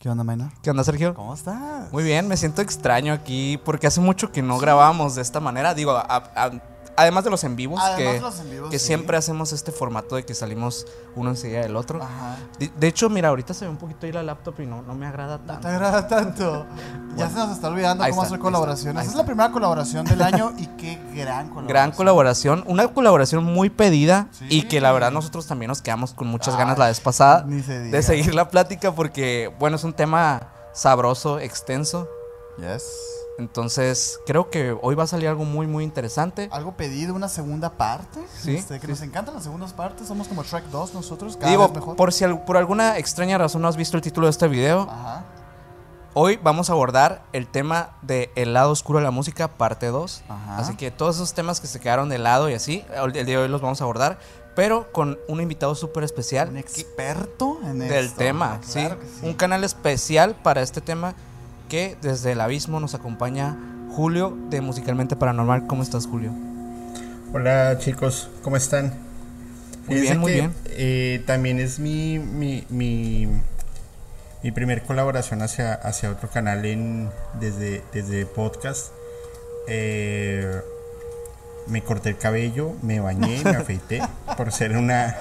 ¿Qué onda, Maina? ¿Qué onda, Sergio? ¿Cómo estás? Muy bien, me siento extraño aquí porque hace mucho que no grabamos de esta manera. Digo, a- a- además de los en vivos, Además que, los en vivos, que sí. siempre hacemos este formato de que salimos uno enseguida del otro. Ajá. De, de hecho, mira, ahorita se ve un poquito ahí la laptop y no, no me agrada No tanto. te agrada tanto. ya se nos está olvidando cómo está, hacer colaboraciones. Esa es la primera colaboración del año y qué gran colaboración. Gran colaboración, una colaboración muy pedida Sí. y que la verdad nosotros también nos quedamos con muchas Ay, ganas la vez pasada se de seguir la plática porque, bueno, es un tema sabroso, extenso. Yes. Entonces, creo que hoy va a salir algo muy, muy interesante. Algo pedido, una segunda parte. Sí, Este, que sí. nos encantan las segundas partes. Somos como Shrek 2 nosotros. Cada Digo, vez mejor. por si al- por alguna extraña razón no has visto el título de este video, Ajá. hoy vamos a abordar el tema de El lado oscuro de la música, parte 2. Ajá. Así que todos esos temas que se quedaron de lado y así, el día de hoy los vamos a abordar, pero con un invitado súper especial Un experto en del esto. tema, ¿sí? Claro que sí. Un canal especial para este tema que desde el abismo nos acompaña Julio de Musicalmente Paranormal. ¿Cómo estás, Julio? Hola chicos, ¿cómo están? Muy Fíjense bien, muy que, bien. eh, también es mi, mi, mi, mi primer colaboración hacia, hacia otro canal en, desde, desde podcast. Eh, me corté el cabello, me bañé, me afeité por ser una,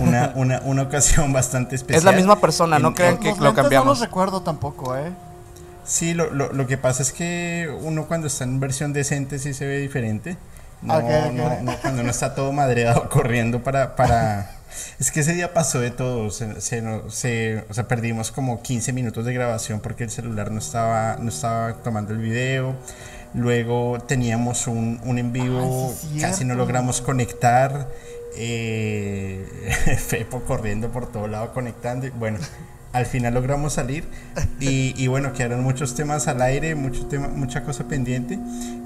una, una, una ocasión bastante especial. Es la misma persona, no crean que lo cambiamos. No los recuerdo tampoco, ¿eh? Sí, lo, lo, lo que pasa es que uno cuando está en versión decente sí se ve diferente. No, Ok, ok. no, no, cuando uno está todo madreado corriendo para... para... Es que ese día pasó de todo. Se, se, no- se- o sea, perdimos como 15 minutos de grabación porque el celular no estaba, no estaba tomando el video. Luego teníamos un, un en vivo, sí casi no logramos conectar. Eh, Fepo corriendo por todo lado conectando. y Bueno, al final logramos salir y, y bueno, quedaron muchos temas al aire, mucho tema, mucha cosa pendiente.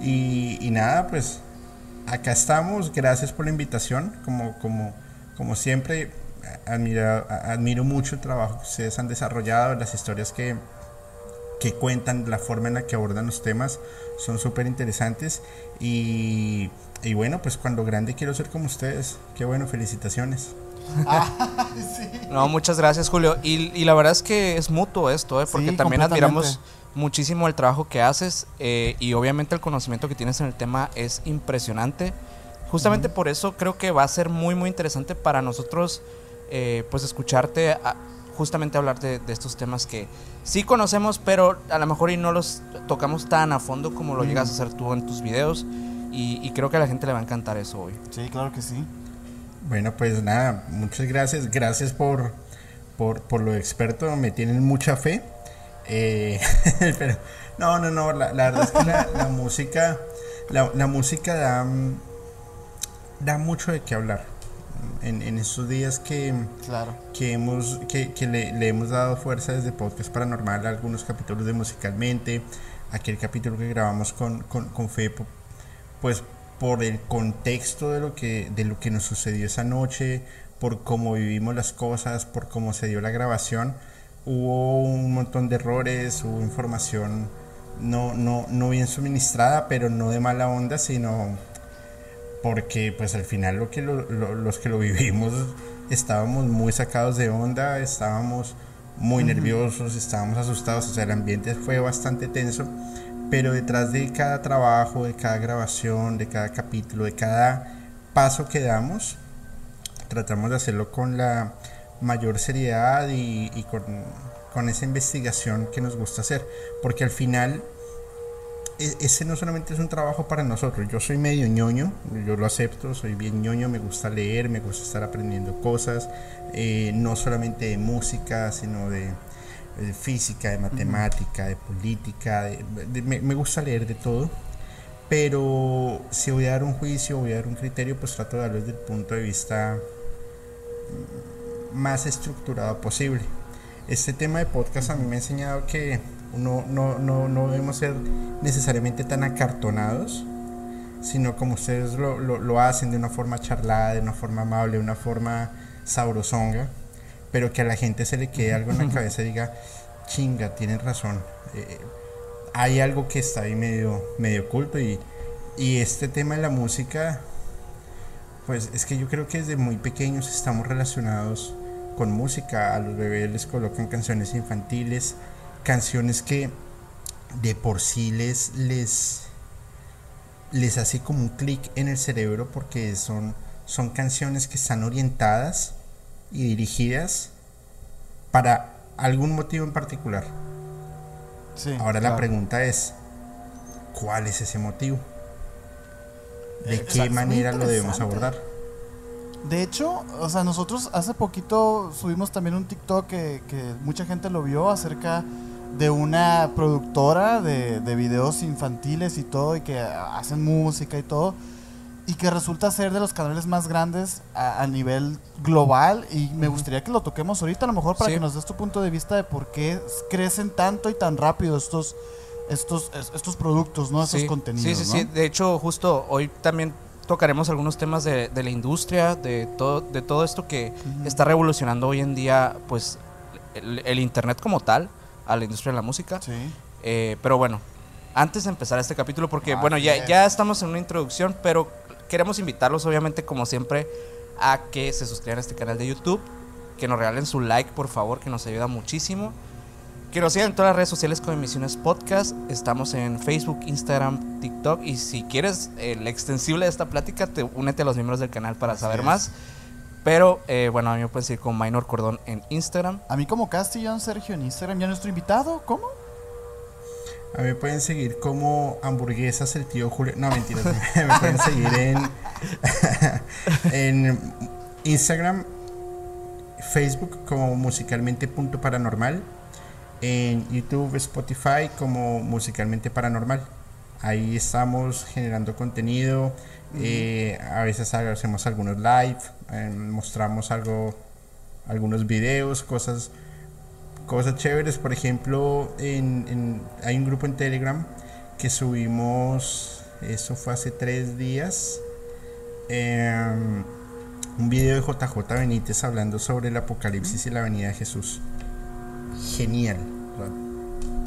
Y, y nada, pues acá estamos, gracias por la invitación, como, como, como siempre, admira- a- admiro mucho el trabajo que ustedes han desarrollado, las historias que, que cuentan, la forma en la que abordan los temas. Son súper interesantes. Y, y bueno, pues cuando grande quiero ser como ustedes, qué bueno, felicitaciones. sí. No, muchas gracias, Julio. Y, y la verdad es que es mutuo esto, ¿eh? porque Sí, también admiramos muchísimo el trabajo que haces eh, y obviamente el conocimiento que tienes en el tema es impresionante. Justamente por eso creo que va a ser muy, muy interesante para nosotros, eh, pues, escucharte a- justamente hablar de, de estos temas que sí conocemos, pero a lo mejor y no los tocamos tan a fondo como lo llegas a hacer tú en tus videos. Y, y creo que a la gente le va a encantar eso hoy. Sí, claro que sí. Bueno, pues nada, muchas gracias. Gracias por, por, por lo experto. Me tienen mucha fe. Eh, pero no, no, no. La, la verdad es que la, la música, la, la música da, da mucho de qué hablar. En, en estos días que, Claro. que, hemos, que, que le, le hemos dado fuerza desde Podcast Paranormal a algunos capítulos de Musicalmente, aquel capítulo que grabamos con, con, con Fepo, pues por el contexto de lo, que, de lo que nos sucedió esa noche, por cómo vivimos las cosas, por cómo se dio la grabación, hubo un montón de errores, hubo información no, no, no bien suministrada, pero no de mala onda, sino porque pues al final lo que lo- lo- los que lo vivimos estábamos muy sacados de onda, estábamos muy nerviosos, estábamos asustados, o sea, el ambiente fue bastante tenso, pero detrás de cada trabajo, de cada grabación, de cada capítulo, de cada paso que damos, tratamos de hacerlo con la mayor seriedad y, con, con esa investigación que nos gusta hacer, porque al final e- ese no solamente es un trabajo para nosotros. Yo soy medio ñoño, yo lo acepto, soy bien ñoño, me gusta leer, me gusta estar aprendiendo cosas, eh, no solamente de música, sino de, de física, de matemática, de política, me, me gusta leer de todo. Pero si voy a dar un juicio, voy a dar un criterio, pues trato de darlo desde el punto de vista mm, más estructurado posible. Este tema de podcast a mí me ha enseñado que uno no, no, no debemos ser necesariamente tan acartonados, sino como ustedes lo, lo, lo hacen de una forma charlada, de una forma amable, de una forma sabrosonga, pero que a la gente se le quede algo en la cabeza y diga, chinga, tienen razón. eh, hay algo que está ahí medio, medio oculto y, y este tema de la música, pues es que yo creo que desde muy pequeños estamos relacionados con música. A los bebés les colocan canciones infantiles, canciones que de por sí les, les, les hace como un clic en el cerebro porque son, son canciones que están orientadas y dirigidas para algún motivo en particular. Sí, Ahora la pregunta es, ¿cuál es ese motivo? ¿De qué manera lo debemos abordar? De hecho, o sea, nosotros hace poquito subimos también un TikTok que, que mucha gente lo vio acerca de una productora de, de videos infantiles y todo, y que hacen música y todo, y que resulta ser de los canales más grandes a, a nivel global, y me gustaría que lo toquemos ahorita, a lo mejor para Sí. que nos des tu punto de vista de por qué crecen tanto y tan rápido estos, estos, es- estos productos, ¿no? Estos sí, contenidos. Sí, sí, ¿no? sí. De hecho, justo hoy también tocaremos algunos temas de, de la industria, de todo, de todo esto que está revolucionando hoy en día, pues, el, el internet como tal, a la industria de la música. Sí. Eh, pero bueno, antes de empezar este capítulo, porque Ah, bueno, ya, ya estamos en una introducción, pero queremos invitarlos, obviamente, como siempre, a que se suscriban a este canal de YouTube, que nos regalen su like, por favor, que nos ayuda muchísimo. Que nos sigan en todas las redes sociales con Emisiones Podcast. Estamos en Facebook, Instagram, TikTok. Y si quieres el extensible de esta plática, te únete a los miembros del canal para Así saber es. más. Pero eh, bueno, a mí me pueden seguir con Minor Cordón en Instagram. A mí como Castellón Sergio en Instagram, ya nuestro invitado, ¿cómo? A mí me pueden seguir como hamburguesas el tío Julio. No, mentiras. me pueden seguir en, en Instagram, Facebook como musicalmente punto paranormal. En YouTube, Spotify como musicalmente paranormal. Ahí estamos generando contenido. eh, a veces hacemos algunos live, eh, mostramos algo, algunos videos, cosas cosas chéveres. Por ejemplo, en, en- hay un grupo en Telegram que subimos, eso fue hace tres días, em, un video de JJ Benítez hablando sobre el apocalipsis y la venida de Jesús. Genial.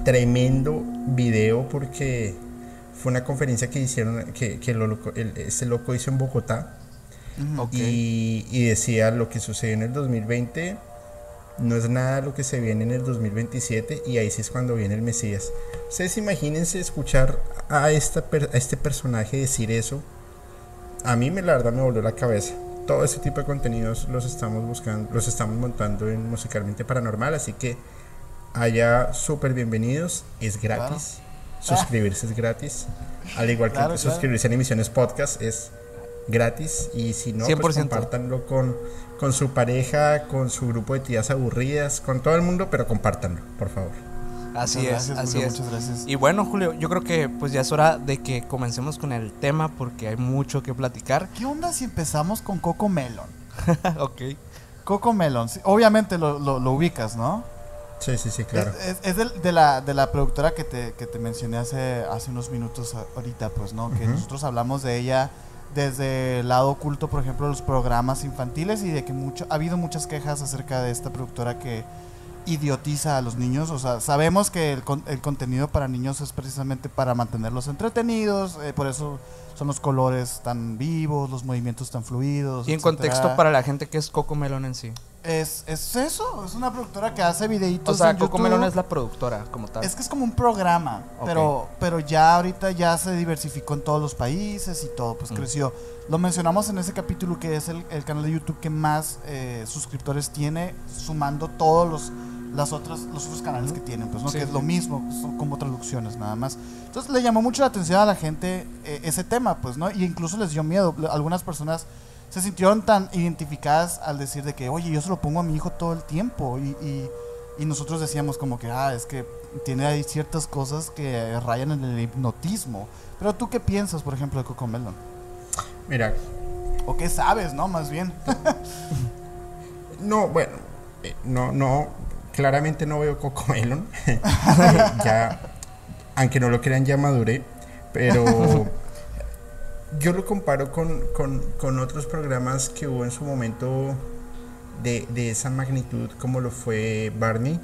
Tremendo video porque fue una conferencia que hicieron, que, que lo loco- el- ese loco hizo en Bogotá. Y, y decía lo que sucedió en el 2020 no es nada lo que se viene en el 2027 y ahí sí es cuando viene el Mesías. Ustedes imagínense escuchar a, esta a este personaje decir eso. A mí me la verdad me volvió la cabeza. Todo ese tipo de contenidos los estamos buscando, los estamos montando en Musicalmente Paranormal, así que allá súper bienvenidos, es gratis. Suscribirse es gratis. Al igual que Claro, claro. suscribirse en emisiones podcast es gratis y si no, pues 100%. compártanlo con, con su pareja, con su grupo de tías aburridas, con todo el mundo, pero compártanlo, por favor. Así Muchas es, gracias, así Julio, es. Muchas gracias. Y bueno, Julio, yo creo que pues ya es hora de que comencemos con el tema porque hay mucho que platicar. ¿Qué onda si empezamos con Coco Melon? ok. Coco Melon, sí, obviamente lo, lo- lo ubicas, ¿no? Sí, sí, sí, claro. Es, es- es del- de, la, de la productora que te, que te mencioné hace, hace unos minutos ahorita, pues, ¿no? Que nosotros hablamos de ella desde el lado oculto, por ejemplo, los programas infantiles y de que mucho, ha habido muchas quejas acerca de esta productora que idiotiza a los niños. O sea, sabemos que el, con- el contenido para niños es precisamente para mantenerlos entretenidos, eh, por eso son los colores tan vivos, los movimientos tan fluidos. Y en etcétera. contexto para la gente que es Coco Melón en sí. Es, es eso, es una productora que hace videitos O sea, en Coco YouTube. Melón es la productora como tal. Es que es como un programa, pero, pero ya ahorita ya se diversificó en todos los países y todo, pues Mm. creció. Lo mencionamos en ese capítulo que es el, el canal de YouTube que más eh, suscriptores tiene, sumando todos los las otras los otros canales que tienen, pues no Sí, que es sí. lo mismo, son como traducciones nada más. Entonces le llamó mucho la atención a la gente eh, ese tema, pues no, y incluso les dio miedo. Algunas personas se sintieron tan identificadas al decir de que, oye, yo se lo pongo a mi hijo todo el tiempo y, y- y nosotros decíamos como que, ah, es que tiene ahí ciertas cosas que rayan en el hipnotismo. Pero tú qué piensas, por ejemplo, de Coco Melon? Mira, ¿O qué sabes, no? Más bien. no, bueno, eh, no, no, claramente no veo Coco Melon. Eh, ya, aunque no lo crean, ya maduré, pero yo lo comparo con, con- con otros programas que hubo en su momento de, de esa magnitud, como lo fue Barney,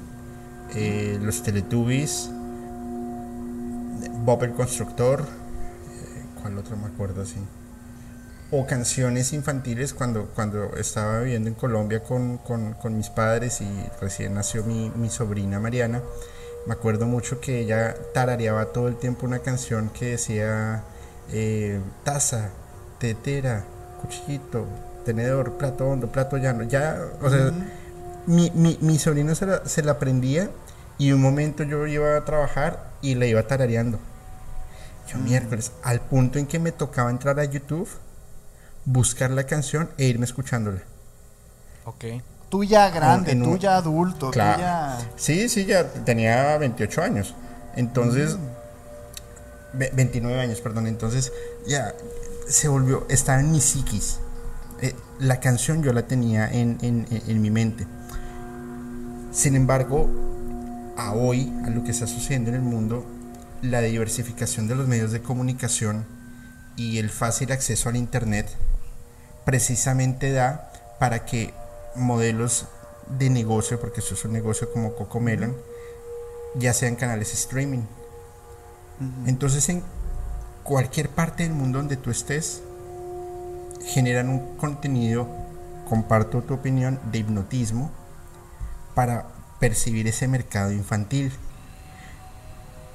eh, los Teletubbies, Bob el Constructor, eh, ¿cuál otro me acuerdo así? o canciones infantiles cuando, cuando estaba viviendo en Colombia con, con, con mis padres y recién nació mi, mi, sobrina Mariana. Me acuerdo mucho que ella tarareaba todo el tiempo una canción que decía eh, taza, tetera, cuchillito, tenedor, plato hondo, plato llano. Ya, o sea, mi, mi, mi, sobrino se la, se la aprendía y un momento yo iba a trabajar y la iba tarareando. Yo miércoles, al punto en que me tocaba entrar a YouTube buscar la canción e irme escuchándola. Ok. Tú ya grande, tú ya adulto, claro. tú ya... Sí, sí, ya tenía 28 años. Entonces, mm. 29 años, perdón. Entonces, ya se volvió, estaba en mi psiquis. Eh, la canción yo la tenía en, en, mi mente. Sin embargo, a hoy, a lo que está sucediendo en el mundo, la diversificación de los medios de comunicación y el fácil acceso al Internet precisamente da para que modelos de negocio, porque eso es un negocio como Coco Melon, ya sean canales streaming. Entonces en cualquier parte del mundo donde tú estés, generan un contenido, comparto tu opinión, de hipnotismo para percibir ese mercado infantil.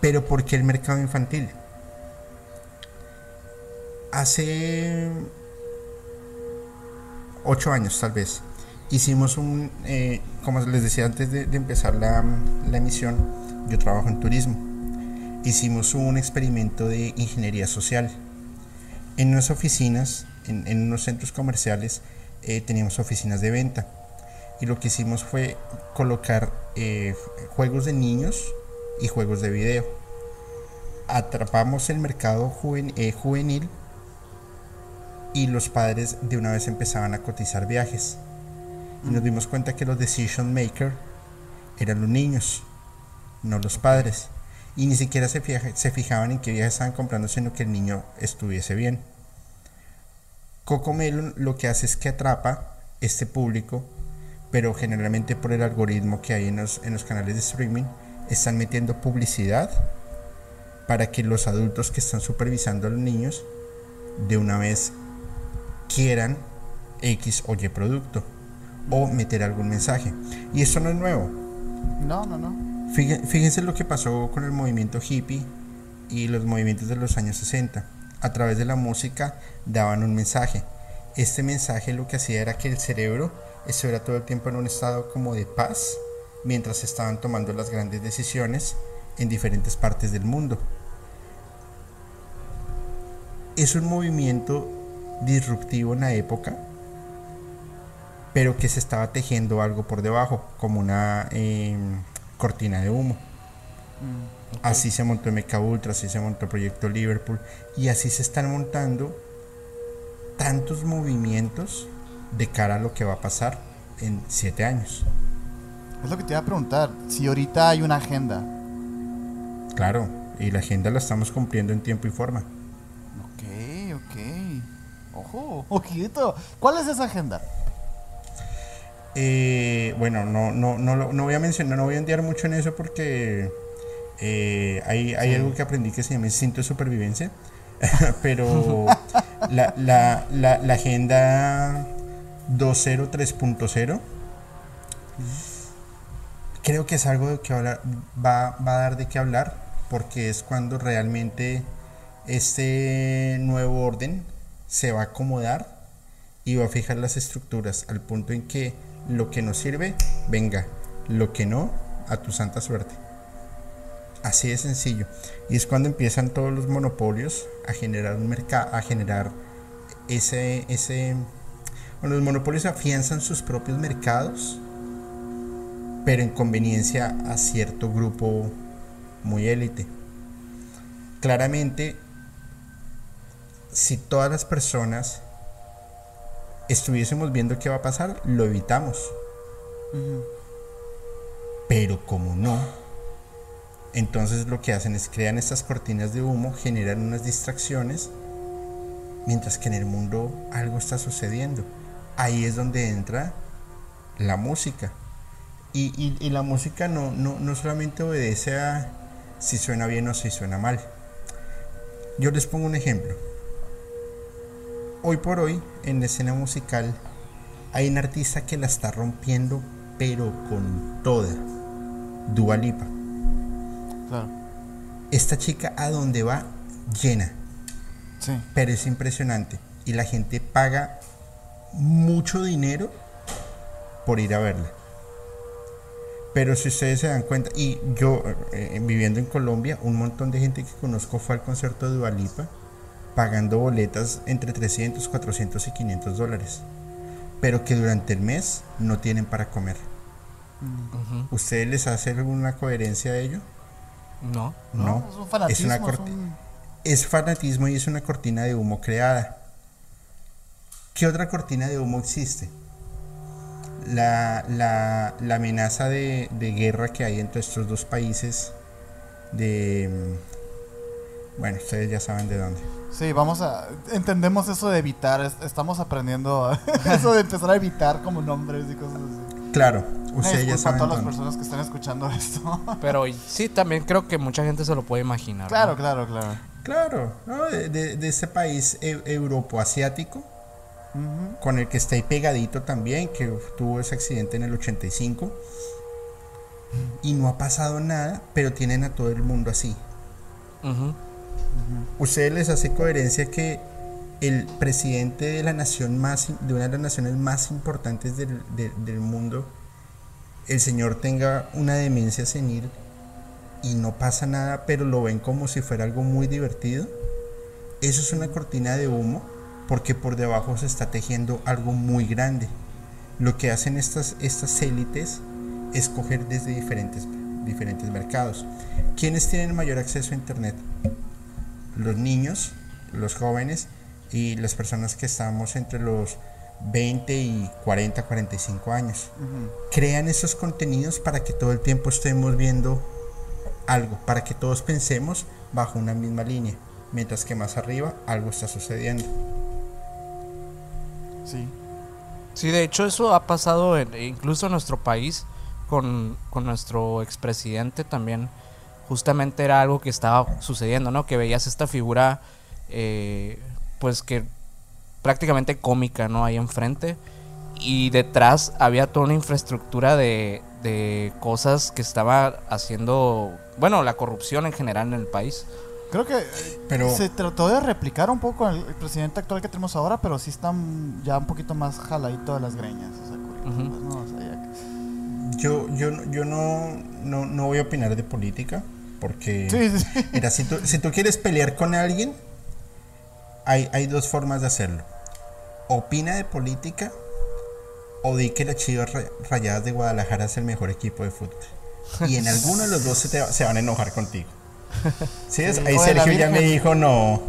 Pero ¿por qué el mercado infantil? Hace ocho años tal vez, hicimos un, eh, como les decía antes de, de empezar la, la, emisión, yo trabajo en turismo, hicimos un experimento de ingeniería social. En unas oficinas, en, en unos centros comerciales, eh, teníamos oficinas de venta. Y lo que hicimos fue colocar eh, juegos de niños y juegos de video. Atrapamos el mercado juven, eh, juvenil y los padres de una vez empezaban a cotizar viajes. Y nos dimos cuenta que los decision maker eran los niños, no los padres. Y ni siquiera se, fija, se fijaban en qué viajes estaban comprando, sino que el niño estuviese bien. Coco Melon lo que hace es que atrapa este público, pero generalmente por el algoritmo que hay en los, en los canales de streaming, están metiendo publicidad para que los adultos que están supervisando a los niños de una vez quieran X o Y producto o meter algún mensaje. Y esto no es nuevo. No, no, no. Fíjense lo que pasó con el movimiento hippie y los movimientos de los años 60. A través de la música daban un mensaje. Este mensaje lo que hacía era que el cerebro estuviera todo el tiempo en un estado como de paz mientras estaban tomando las grandes decisiones en diferentes partes del mundo. Es un movimiento disruptivo en la época, pero que se estaba tejiendo algo por debajo, como una eh, cortina de humo. Mm, okay. Así se montó MK Ultra, así se montó Proyecto Liverpool, y así se están montando tantos movimientos de cara a lo que va a pasar en siete años. Es lo que te iba a preguntar, si ahorita hay una agenda. Claro, y la agenda la estamos cumpliendo en tiempo y forma. Ok, ok. Ojo, ojito. ¿Cuál es esa agenda? Eh, bueno, no, no, no, no voy a mencionar, no voy a enviar mucho en eso porque eh, hay, hay sí. algo que aprendí que se llama instinto de supervivencia. Pero la, la, la, la, agenda 203.0 creo que es algo de que hablar, va, va a dar de qué hablar porque es cuando realmente este nuevo orden se va a acomodar y va a fijar las estructuras al punto en que lo que nos sirve, venga, lo que no, a tu santa suerte. Así de sencillo. Y es cuando empiezan todos los monopolios a generar un mercado, a generar ese, ese, bueno, los monopolios afianzan sus propios mercados, pero en conveniencia a cierto grupo muy élite. Claramente, si todas las personas estuviésemos viendo qué va a pasar, lo evitamos. Uh -huh. Pero como no, entonces lo que hacen es crean estas cortinas de humo, generan unas distracciones, mientras que en el mundo algo está sucediendo. Ahí es donde entra la música. Y, y, y la música no, no, no solamente obedece a si suena bien o si suena mal. Yo les pongo un ejemplo hoy por hoy, en la escena musical, hay un artista que la está rompiendo, pero con toda. Dua Lipa. Claro. Esta chica a donde va, llena. Sí. Pero es impresionante. Y la gente paga mucho dinero por ir a verla. Pero si ustedes se dan cuenta, y yo eh, viviendo en Colombia, un montón de gente que conozco fue al concierto de Dualipa pagando boletas entre 300, 400 y 500 dólares. Pero que durante el mes no tienen para comer. Ujú. ¿Ustedes les hace alguna coherencia a ello? No. No. Es un fanatismo. una es un- Es fanatismo y es una cortina de humo creada. ¿Qué otra cortina de humo existe? La, la- la amenaza de, de guerra que hay entre estos dos países de... Bueno, ustedes ya saben de dónde. Sí, vamos a. Entendemos eso de evitar. es- Estamos aprendiendo eso de empezar a evitar como nombres y cosas así. Claro, ustedes ya disculpa a saben todas las personas que están escuchando esto. Pero sí, también creo que mucha gente se lo puede imaginar. ¿no? claro, claro, claro. Claro, ¿no? de, de- de ese país e- europo-asiático, con el que está ahí pegadito también, que tuvo ese accidente en el 85. Y no ha pasado nada, pero tienen a todo el mundo así. ¿Ustedes les hace coherencia que el presidente de la nación más, de una de las naciones más importantes del, de- del mundo, el señor tenga una demencia senil y no pasa nada, pero lo ven como si fuera algo muy divertido? Eso es una cortina de humo porque por debajo se está tejiendo algo muy grande. Lo que hacen estas, estas élites es coger desde diferentes, diferentes mercados. ¿Quiénes tienen mayor acceso a Internet? Los niños, los jóvenes y las personas que estamos entre los 20 y 40, 45 años. Crean esos contenidos para que todo el tiempo estemos viendo algo, para que todos pensemos bajo una misma línea, mientras que más arriba algo está sucediendo. Sí. Sí, de hecho eso ha pasado en- incluso en nuestro país con, con nuestro expresidente también. Justamente era algo que estaba sucediendo, ¿no? Que veías esta figura, eh, pues que prácticamente cómica, ¿no? Ahí enfrente. Y detrás había toda una infraestructura de, de cosas que estaba haciendo, bueno, la corrupción en general en el país. Creo que eh, Pero se trató de replicar un poco el, el presidente actual que tenemos ahora, pero sí están ya un poquito más jaladito de las greñas. O sea, no, yo, yo, yo no, no, no voy a opinar de política, porque... Sí, sí. Mira, si tú, si tú quieres pelear con alguien, hay, hay dos formas de hacerlo. Opina de política o di que las Chivas Ra- Rayadas de Guadalajara es el mejor equipo de fútbol. Y en alguno de los dos se, te va- se van a enojar contigo. ¿Sí es? Sí, Ahí Sergio ya me dijo no.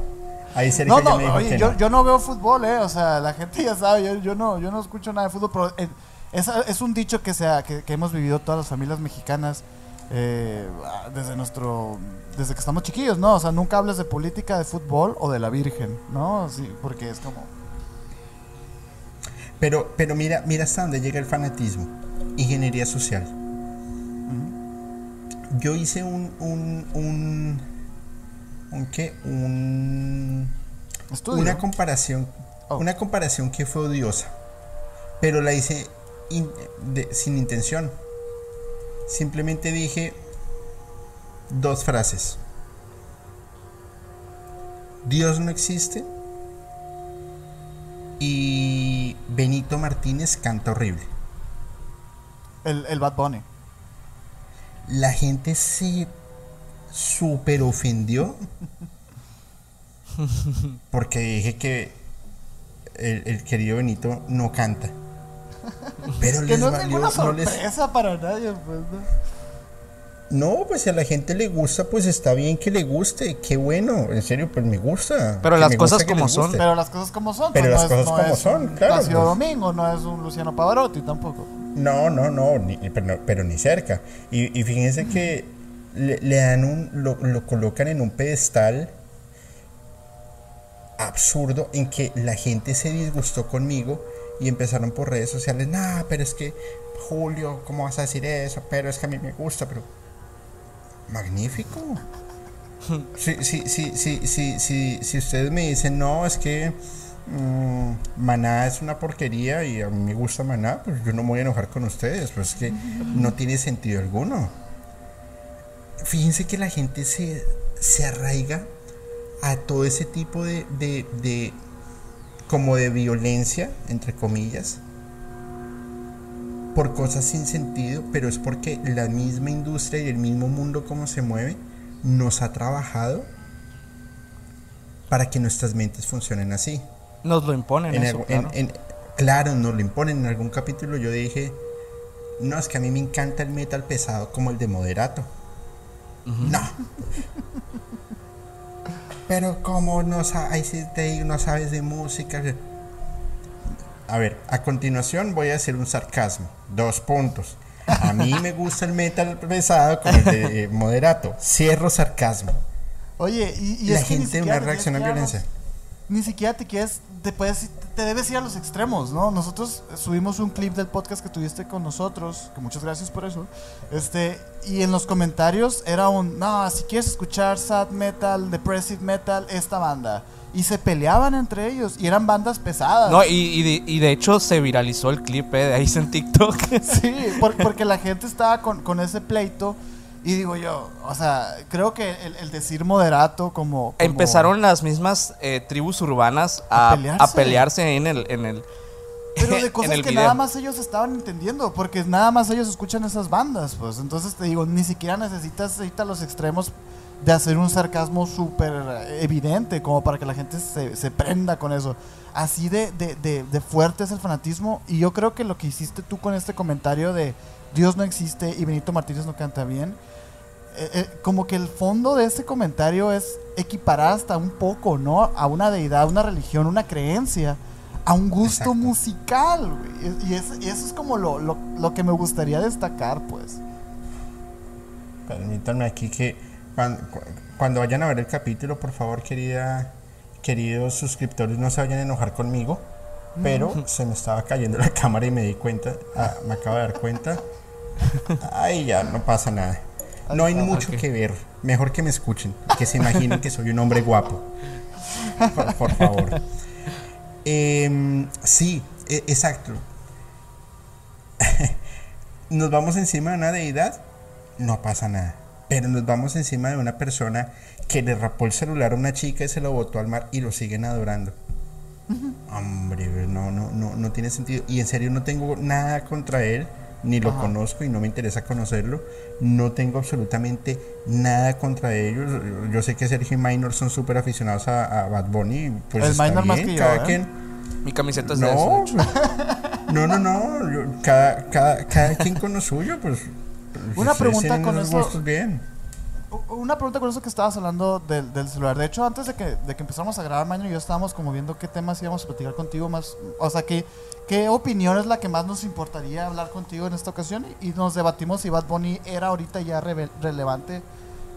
Ahí Sergio No, ya no, me dijo oye, que yo, no. yo no veo fútbol, ¿eh? O sea, la gente ya sabe, yo, yo no, yo no escucho nada de fútbol, pero eh, es, es un dicho que, sea, que, que hemos vivido todas las familias mexicanas eh, desde nuestro, desde que estamos chiquillos, ¿no? O sea, nunca hables de política, de fútbol o de la Virgen, ¿no? Sí, porque es como... Pero, pero mira, mira hasta dónde llega el fanatismo. Ingeniería social. Yo hice un, un, un, un qué, un, Estudio. una comparación, Oh. una comparación que fue odiosa, pero la hice in- de- sin intención. Simplemente dije dos frases. Dios no existe y Benito Martínez canta horrible. el, el Bad Bunny. La gente se super ofendió porque dije que el, el querido Benito no canta. Pero Que les no es valió, ninguna no les- para nadie, pues, ¿no? No, pues si a la gente le gusta, pues está bien que le guste. Qué bueno, en serio, pues me gusta. Pero las cosas como son. guste. Pero las cosas como son. Pero pues, las no cosas es, no como es son, un claro, pues. Domingo, no es un Luciano Pavarotti tampoco. No, no, no, ni- pero, ni cerca. Y, y fíjense que le, le dan un, lo, lo colocan en un pedestal absurdo en que la gente se disgustó conmigo y empezaron por redes sociales, nah, pero es que Julio, ¿cómo vas a decir eso? Pero es que a mí me gusta, pero magnífico. Si, si, si, si, si, si, si ustedes me dicen, no, es que mm, Maná es una porquería y a mí me gusta Maná, pues yo no me voy a enojar con ustedes, pues es que no tiene sentido alguno. Fíjense que la gente se, se arraiga a todo ese tipo de, de, de como de violencia, entre comillas, por cosas sin sentido, pero es porque la misma industria y el mismo mundo como se mueve nos ha trabajado para que nuestras mentes funcionen así. Nos lo imponen. En eso, algo- claro. en- en- claro, nos lo imponen. En algún capítulo yo dije, no, es que a mí me encanta el metal pesado como el de Moderato. No. Pero como no, sa- ahí sí te digo, no sabes de música. A ver, a continuación voy a hacer un sarcasmo. Dos puntos. A mí me gusta el metal pesado como el de eh, Moderato. Cierro sarcasmo. Oye, y, y La es gente una reacción a violencia. Ni siquiera te quieres, te puedes, te debes ir a los extremos, ¿no? Nosotros subimos un clip del podcast que tuviste con nosotros, que muchas gracias por eso. Este, y en los comentarios era un, no, si quieres escuchar sad metal, depressive metal, esta banda. Y se peleaban entre ellos, y eran bandas pesadas. No, y, y de, y de hecho se viralizó el clip eh, de ahí en TikTok. Sí, por- porque la gente estaba con, con ese pleito. Y digo yo, o sea, creo que el, el decir moderato como, como- Empezaron las mismas eh, tribus urbanas A a, pelearse. a pelearse ahí en el, en el, Pero de cosas que video. nada más ellos estaban entendiendo, porque nada más ellos escuchan esas bandas, pues. Entonces te digo, ni siquiera necesitas irte a los extremos de hacer un sarcasmo súper evidente, como para que la gente se, se prenda con eso. Así de, de, de, de fuerte es el fanatismo, y yo creo que lo que hiciste tú con este comentario de Dios no existe y Benito Martínez no canta bien, eh, eh, como que el fondo de este comentario es equiparar hasta un poco, ¿no? A una deidad, a una religión, una creencia, a un gusto Exacto. musical, güey. Y, es- y eso es como lo, lo, lo que me gustaría destacar, pues. Permítanme aquí que cuan- cu- cuando, vayan a ver el capítulo, por favor, querida, queridos suscriptores, no se vayan a enojar conmigo. Pero se me estaba cayendo la cámara y me di cuenta. Ah, me acabo de dar cuenta. Ay, ya, no pasa nada. No hay mucho ok. que ver. Mejor que me escuchen. Que se imaginen que soy un hombre guapo. Por, por favor. Em, sí, e- exacto. nos vamos encima de una deidad, no pasa nada. Pero nos vamos encima de una persona que le rapó el celular a una chica y se lo botó al mar y lo siguen adorando. Hombre, no, no, no, no tiene sentido. Y en serio no tengo nada contra él, ni lo Ajá. conozco y no me interesa conocerlo. No tengo absolutamente nada contra ellos. Yo- sé que Sergio y Minor son súper aficionados a, a Bad Bunny. Pues El está Minor más bien, que yo, cada ¿eh? quien. Mi camiseta es de eso. de No, no, no, no. yo- cada, cada, cada quien con lo suyo, pues. Una pregunta con eso. bien. Una pregunta con eso que estabas hablando del, celular. De hecho, antes de que, de que empezáramos a grabar, Maño y yo estábamos como viendo qué temas íbamos a platicar contigo más. O sea, qué, qué opinión es la que más nos importaría hablar contigo en esta ocasión. Y, nos debatimos si Bad Bunny era ahorita ya relevante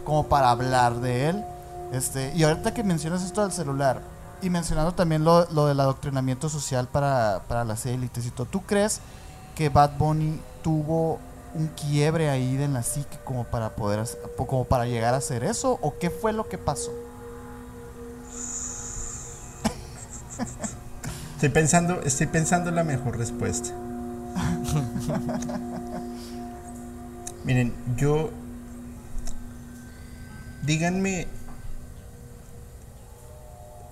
como para hablar de él. Este, y ahorita que mencionas esto del celular y mencionando también lo, lo del adoctrinamiento social para, para las élites y ¿tú crees que Bad Bunny tuvo un quiebre ahí en la psique como para poder hacer- como para llegar a hacer eso o qué fue lo que pasó? Estoy pensando, estoy pensando la mejor respuesta. Miren, yo. Díganme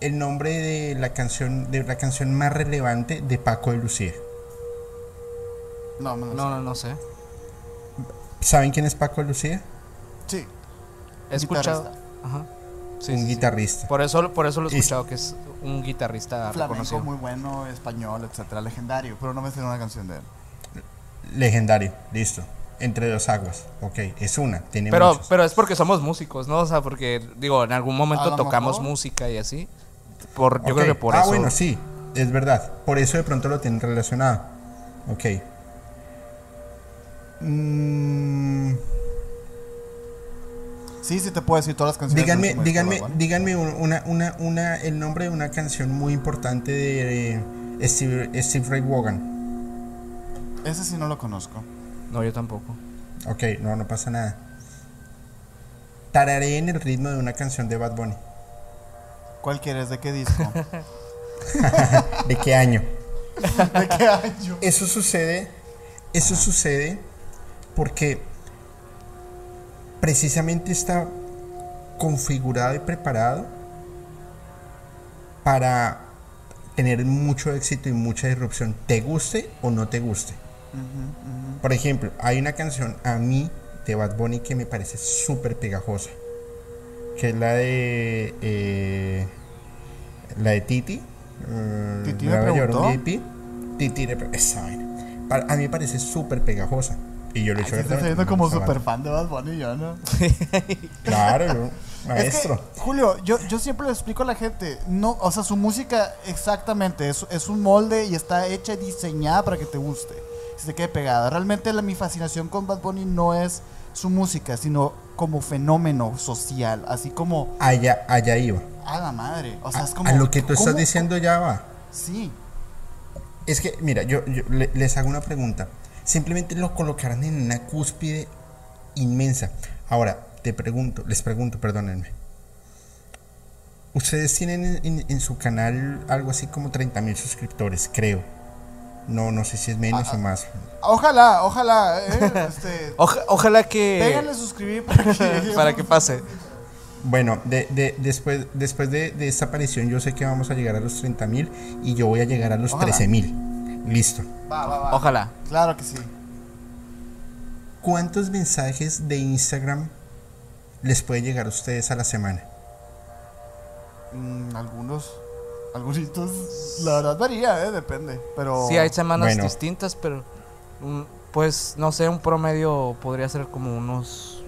el nombre de la canción, de la canción más relevante de Paco de Lucía. No, no, No, no, no sé. ¿Saben quién es Paco de Lucía? Sí. He escuchado. Guitarrista. Ajá. Sí, un sí, sí. guitarrista. Por eso, por eso lo he escuchado, que es un guitarrista Flamenco reconocido. muy bueno, español, etcétera, legendario, pero no me sé una canción de él. Legendario, listo. Entre dos aguas. Ok, es una, tiene Pero, muchos. pero es porque somos músicos, ¿no? O sea, porque, digo, en algún momento tocamos mejor. música y así. Por, yo Ok. creo que por ah, eso. bueno, sí, es verdad. Por eso de pronto lo tienen relacionado. Ok. Mm, Sí, sí te puedo decir todas las canciones. díganme, díganme, Bunny. díganme un- una, una, una, el nombre de una canción muy importante de eh, Steve, Steve Ray Vaughan. Ese sí no lo conozco. No, yo tampoco. Ok, no, no pasa nada. Tararé en el ritmo de una canción de Bad Bunny. ¿Cuál quieres? ¿De qué disco? ¿De qué año? ¿De qué año? Eso sucede, eso sucede porque precisamente está configurado y preparado para tener mucho éxito y mucha disrupción, te guste o no te guste. Por ejemplo, hay una canción a mí de Bad Bunny que me parece súper pegajosa, que es la de eh, la de Titi. eh, Titi me preguntó. Titi, esa vaina. A mí me parece súper pegajosa. Y yo estoy abiertamente, viendo me como super fan de Bad Bunny yo, ¿no? Claro, yo, Es que, maestro. Julio, yo, yo siempre le explico a la gente, no, o sea, su música exactamente es, es un molde y está hecha y diseñada para que te guste, se te quede pegada. Realmente la, mi fascinación con Bad Bunny no es su música, sino como fenómeno social, así como, Allá, allá iba. a la madre, o sea, A, es como... a lo que tú estás diciendo ya va. Sí, Es que, mira, yo, yo le- les hago una pregunta. Simplemente lo colocarán en una cúspide inmensa. Ahora, te pregunto, les pregunto, perdónenme. Ustedes tienen en, en- en su canal algo así como 30 mil suscriptores, creo. No, no sé si es menos Ah, o más. ojalá, ojalá, eh, este, Oja- ojalá que. péganle suscribir para que... para que pase. Bueno, de, de- después, después de, de esta aparición yo sé que vamos a llegar a los 30 mil y yo voy a llegar a los Ojalá. 13 mil. Listo. Va, va, va. Ojalá. Claro que sí. ¿Cuántos mensajes de Instagram les puede llegar a ustedes a la semana? Mm, algunos, algunos, la verdad varía, eh, depende, pero... Sí, hay semanas Bueno. distintas, pero. Pues no sé, un promedio podría ser como unos.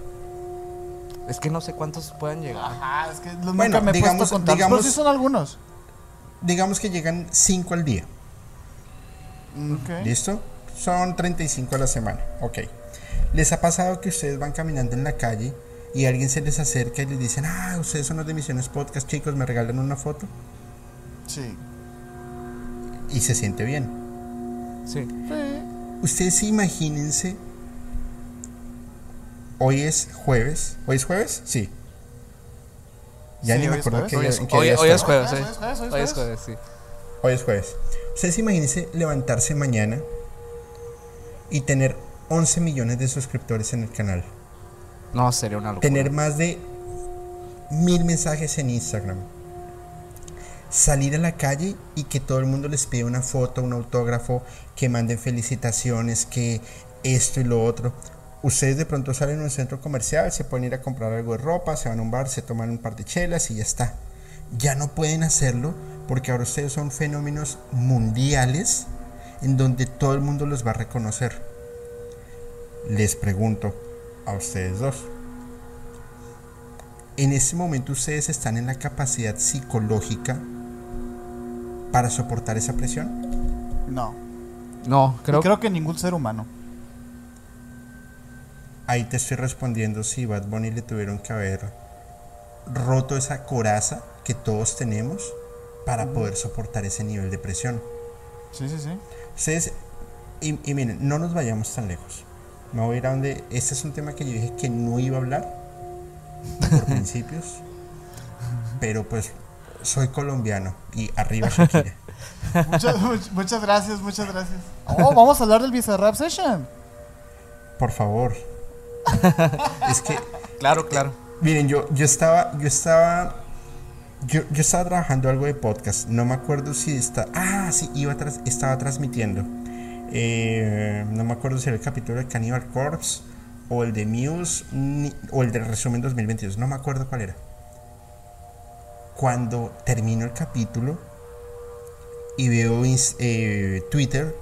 Es que no sé cuántos puedan llegar. Ajá, es que nunca Bueno, me he digamos- puesto a contar, digamos- pero sí son algunos. Digamos que llegan 5 al día. Mm. ¿Listo? Son 35 a la semana. Ok. ¿Les ha pasado que ustedes van caminando en la calle y alguien se les acerca y les dicen, ah, ustedes son los de Misiones Podcast, chicos, me regalan una foto? Sí. Y se siente bien. Sí. Ustedes imagínense. Hoy es jueves. ¿Hoy es jueves? Sí. Ya Sí, ni me acuerdo que Hoy hoy- día hoy es estamos. jueves, Hoy sí. es jueves, hoy es jueves, sí. Hoy es jueves. Ustedes imagínense levantarse mañana y tener 11 millones de suscriptores en el canal. No, sería una locura. Tener más de mil mensajes en Instagram. Salir a la calle y que todo el mundo les pida una foto, un autógrafo, que manden felicitaciones, que esto y lo otro. Ustedes de pronto salen a un centro comercial, se pueden ir a comprar algo de ropa, se van a un bar, se toman un par de chelas y ya está. Ya no pueden hacerlo porque ahora ustedes son fenómenos mundiales en donde todo el mundo los va a reconocer. Les pregunto a ustedes dos. En este momento ustedes están en la capacidad psicológica para soportar esa presión. No. No, creo, Creo, creo que ningún ser humano. Ahí te estoy respondiendo si Bad Bunny le tuvieron que haber roto esa coraza que todos tenemos para poder soportar ese nivel de presión. Sí, sí, sí. Ustedes, y, y miren, no nos vayamos tan lejos. Me voy a ir a donde. Este es un tema que yo dije que no iba a hablar por principios. Pero pues soy colombiano y arriba Shakira. Muchas, much- muchas gracias, muchas gracias. Oh, vamos a hablar del Bizarrap Session. Por favor. Es que Claro, claro. Miren, yo, yo estaba, yo estaba, yo, yo estaba trabajando algo de podcast. No me acuerdo si está, ah, sí, iba tras- estaba transmitiendo. Eh, no me acuerdo si era el capítulo de Cannibal Corpse o el de Muse ni- o el de Resumen 2022. No me acuerdo cuál era. Cuando termino el capítulo y veo eh, Twitter,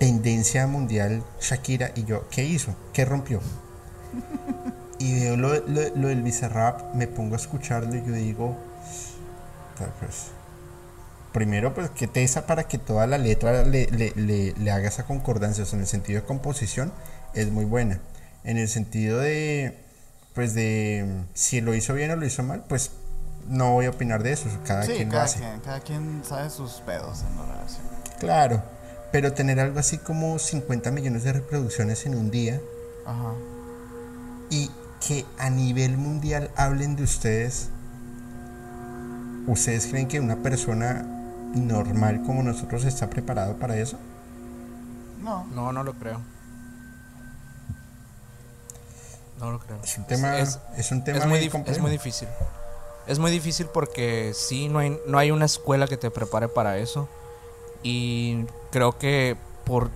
tendencia mundial Shakira y yo, ¿qué hizo? ¿Qué rompió? y veo lo, lo- lo del Bizarrap, me pongo a escucharlo y yo digo, "Ta- pues, primero pues que tesa para que toda la letra le, le- le- le haga esa concordancia, o sea, en el sentido de composición es muy buena. En el sentido de, pues de, si lo hizo bien o lo hizo mal, pues no voy a opinar de eso, cada Sí, quien lo cada hace. quien, cada quien sabe sus pedos en la relación. Claro, pero tener algo así como 50 millones de reproducciones en un día Ajá. y que a nivel mundial hablen de ustedes, ¿ustedes creen que una persona normal como nosotros está preparado para eso? No. No, no lo creo. No lo creo. Es un tema, es, un tema es muy, muy complejo. es muy difícil. Es muy difícil porque sí, no hay, no hay una escuela que te prepare para eso. Y creo que por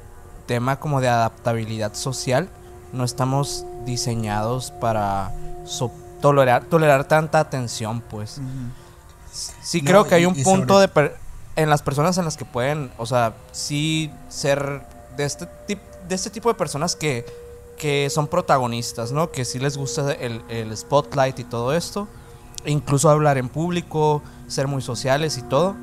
tema como de adaptabilidad social, no estamos diseñados para so- tolerar, tolerar tanta atención, pues. Ujú. Sí No, creo que hay un punto sobre- de per- en las personas en las que pueden, o sea, sí ser de este tip- de este tipo de personas que, que son protagonistas, ¿no? Que sí les gusta el, el spotlight y todo esto, incluso hablar en público, ser muy sociales y todo,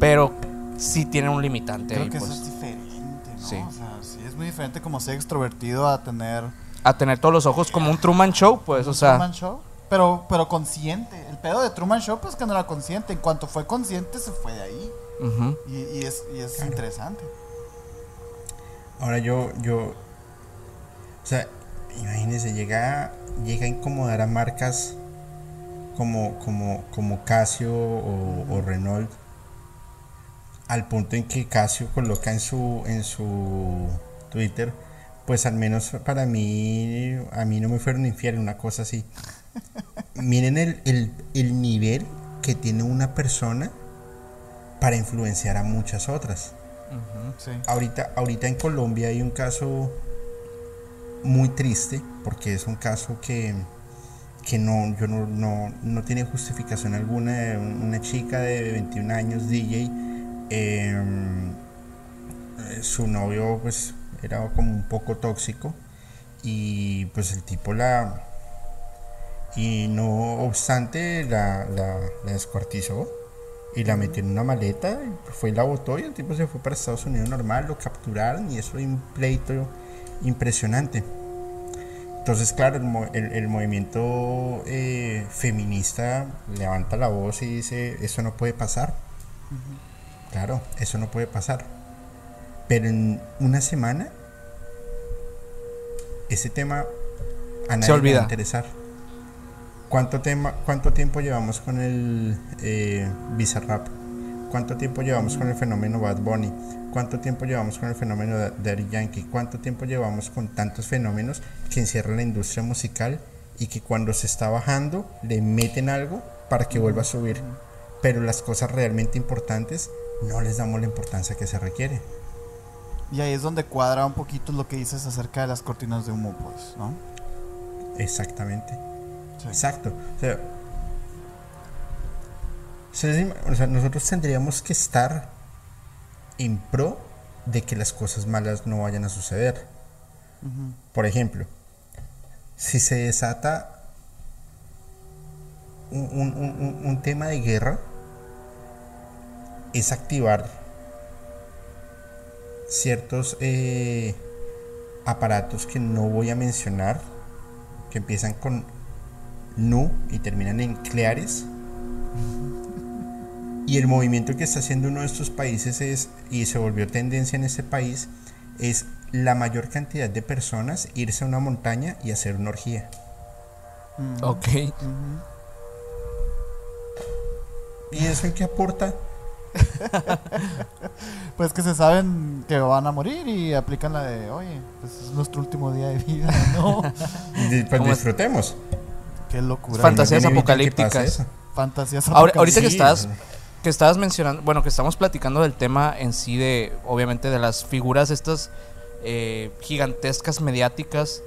pero sí tienen un limitante Creo ahí, que pues, eso es diferente, ¿no? Sí. O sea, sí es muy diferente como ser extrovertido a tener a tener todos los ojos como un Truman Show, pues, o sea, Truman Show. Pero, pero consciente. El pedo de Truman Show, pues que no era consciente. En cuanto fue consciente, se fue de ahí. Y, y es, y es interesante. Ahora yo, yo, o sea, imagínense, llega, llega a incomodar a marcas como, como, como Casio o, o Renault, al punto en que Casio coloca en su, en su Twitter, pues al menos para mí, a mí no me fueron infiel, una cosa así. Miren el, el, el nivel que tiene una persona para influenciar a muchas otras. Sí. Ahorita, ahorita en Colombia hay un caso muy triste, porque es un caso que, que no, yo no, no, no tiene justificación alguna. Una chica de 21 años, DJ, eh, su novio pues era como un poco tóxico y pues el tipo la... Y no obstante la, la, la descuartizó y la metió en una maleta, y fue y la botó y el tipo se fue para Estados Unidos normal, lo capturaron y eso fue un pleito impresionante. Entonces, claro, el, el- el movimiento eh, feminista levanta la voz y dice, eso no puede pasar. Claro, eso no puede pasar. Pero en una semana, ese tema a nadie le va olvida. a interesar. ¿Cuánto, tema, ¿Cuánto tiempo llevamos con el eh, Bizarrap? ¿Cuánto tiempo llevamos con el fenómeno Bad Bunny? ¿Cuánto tiempo llevamos con el fenómeno Daddy Yankee? ¿Cuánto tiempo llevamos con tantos fenómenos que encierran la industria musical y que cuando se está bajando le meten algo para que vuelva a subir? Pero las cosas realmente importantes no les damos la importancia que se requiere. Y ahí es donde cuadra un poquito lo que dices acerca de las cortinas de humo, pues, ¿no? Exactamente. Sí. Exacto. O sea, ¿ustedes ima- o sea, nosotros tendríamos que estar en pro de que las cosas malas no vayan a suceder. Por ejemplo, si se desata un, un- un- un- un tema de guerra, es activar ciertos eh, aparatos que no voy a mencionar, que empiezan con nu y terminan en cleares. Y el movimiento que está haciendo uno de estos países es, y se volvió tendencia en ese país, es la mayor cantidad de personas irse a una montaña y hacer una orgía. Ujú. Ok. ¿Y eso en qué aporta? Pues que se saben que van a morir y aplican la de, oye, pues es nuestro último día de vida, ¿no? Pues ¿Cómo es? Qué locura. Fantasías apocalípticas. eso. Fantasías Ahora- ahorita que estás que estabas mencionando, bueno, que estamos platicando del tema en sí de, obviamente, de las figuras estas eh, gigantescas mediáticas.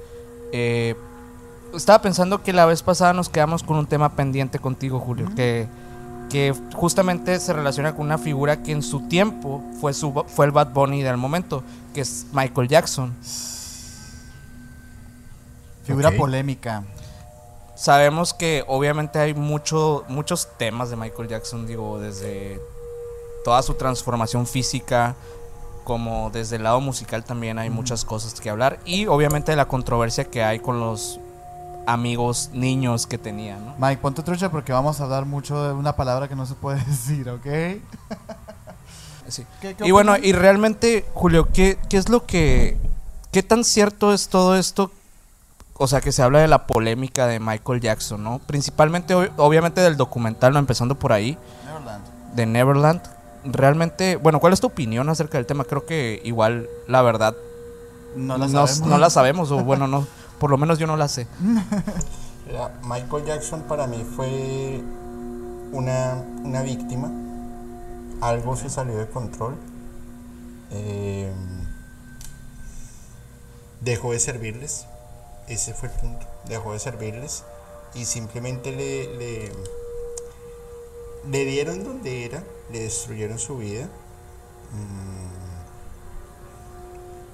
eh, estaba pensando que la vez pasada nos quedamos con un tema pendiente contigo, Julio, que, que justamente se relaciona con una figura que en su tiempo fue, su, fue el Bad Bunny del momento, que es Michael Jackson. Figura polémica. Sabemos que obviamente hay mucho, muchos temas de Michael Jackson, digo, desde toda su transformación física, como desde el lado musical también hay muchas cosas que hablar. Y obviamente la controversia que hay con los amigos niños que tenía, ¿no? Mike, ponte trucha porque vamos a hablar mucho de una palabra que no se puede decir, ¿ok? Sí. ¿Qué- qué Y bueno, y realmente, Julio, ¿qué, ¿qué es lo que... ¿Qué tan cierto es todo esto? O sea, que se habla de la polémica de Michael Jackson, ¿no? Principalmente, ob- obviamente, del documental, ¿no? Empezando por ahí. Neverland. de Neverland. realmente, bueno, ¿cuál es tu opinión acerca del tema? Creo que igual la verdad No la sabemos. no la sabemos, o bueno, no, por lo menos yo no la sé. Michael Jackson para mí fue una, una víctima. Algo se salió de control. Eh, dejó de servirles. Ese fue el punto. Dejó de servirles. Y simplemente le, le, le dieron donde era. Le destruyeron su vida. Mm,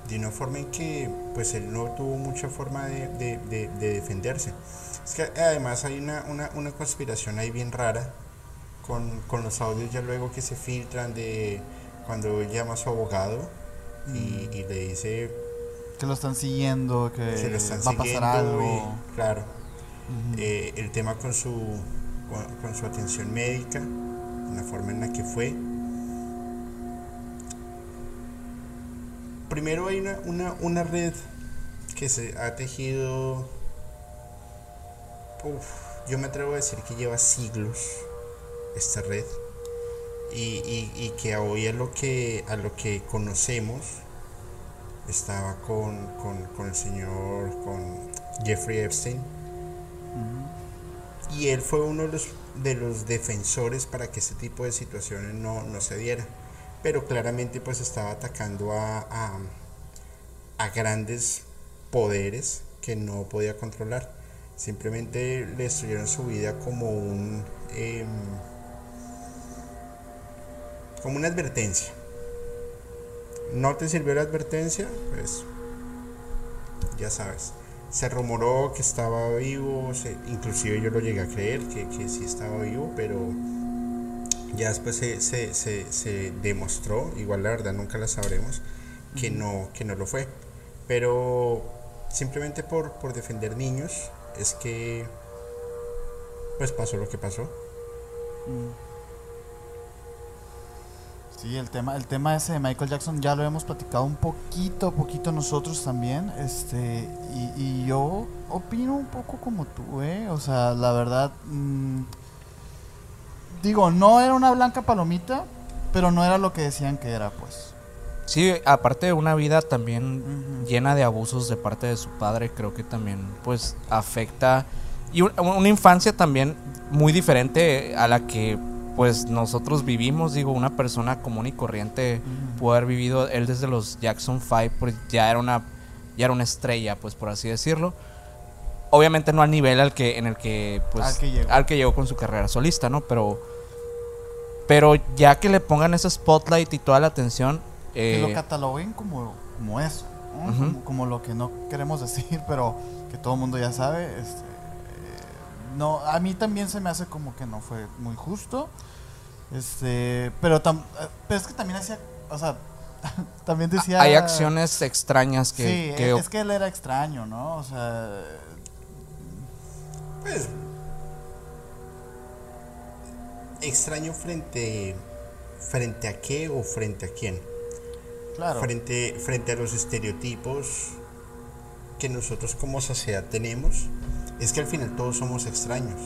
de una forma en que pues él no tuvo mucha forma de, de- de- de defenderse. Es que además hay una, una, una conspiración ahí bien rara con, con los audios ya luego que se filtran de cuando llama a su abogado y, y le dice Que lo están siguiendo, que que lo están va a pasar algo. y, claro. Eh, el tema con su con, con su atención médica la forma en la que fue. Primero hay una, una, una red que se ha tejido uf, yo me atrevo a decir que lleva siglos esta red. Y, y- y que hoy a lo que a lo que conocemos estaba con, con, con el señor con Jeffrey Epstein. Y él fue uno de los, de los defensores para que ese tipo de situaciones no, no se diera. Pero claramente pues estaba atacando a, a, a grandes poderes que no podía controlar. Simplemente le destruyeron su vida como un em, como una advertencia no te sirvió la advertencia pues ya sabes. Se rumoró que estaba vivo se- inclusive yo lo llegué a creer que, que sí estaba vivo pero ya después se, se, se, demostró igual la verdad nunca la sabremos que no que no lo fue. Pero simplemente por, por defender niños es que pues pasó lo que pasó Sí, el tema, el tema ese de Michael Jackson ya lo hemos platicado un poquito, poquito nosotros también. Este, y, y yo opino un poco como tú, ¿eh? O sea, la verdad, mm, digo, no era una blanca palomita, pero no era lo que decían que era, pues. Sí, aparte de una vida también llena de abusos de parte de su padre, creo que también pues afecta y un- una infancia también muy diferente a la que pues nosotros vivimos, digo, una persona común y corriente pudo haber vivido él desde los Jackson 5, pues ya era una ya era una estrella, pues por así decirlo. Obviamente no al nivel al que en el que pues Al que llegó. al que llegó con su carrera solista, ¿no? Pero pero ya que le pongan ese spotlight y toda la atención Que eh, lo cataloguen como, como eso, ¿no? Ujú. como, como lo que no queremos decir, pero que todo el mundo ya sabe. Este, eh, no, a mí también se me hace como que no fue muy justo. Este, pero, tam- eh, pero es que también hacía, o sea, también decía... Hay acciones extrañas que, sí, que- es que él era extraño, ¿no? O sea, Pues. Extraño frente. ¿Frente a qué o frente a quién? claro. Frente, frente a los estereotipos que nosotros como sociedad tenemos. Es que al final todos somos extraños.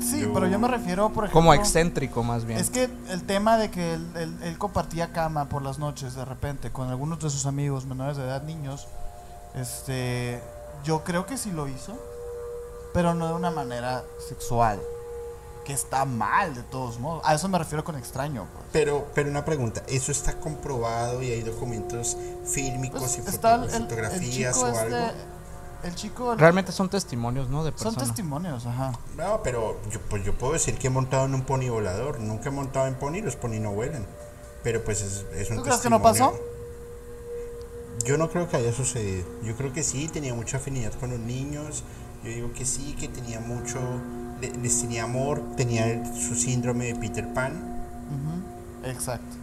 Sí, yo- pero yo me refiero, por ejemplo... como excéntrico más bien. Es que el tema de que él, él- él compartía cama por las noches de repente con algunos de sus amigos menores de edad, niños, este, yo creo que sí lo hizo, pero no de una manera sexual, que está mal de todos modos. A eso me refiero con extraño. pues. Pero, pero una pregunta, ¿eso está comprobado y hay documentos fílmicos Pues y está el- fotografías chico o este, algo? El chico, Realmente son testimonios, ¿no? De son personas. testimonios, ajá. No, pero yo, pues yo puedo decir que he montado en un pony volador. Nunca he montado en pony, los pony no vuelan. Pero pues es, es un ¿Tú crees que no pasó? testimonio. Yo no creo que haya sucedido. Yo creo que sí, tenía mucha afinidad con los niños. Yo digo que sí, que tenía mucho, le- les tenía amor, tenía su síndrome de Peter Pan. Ujú, Exacto.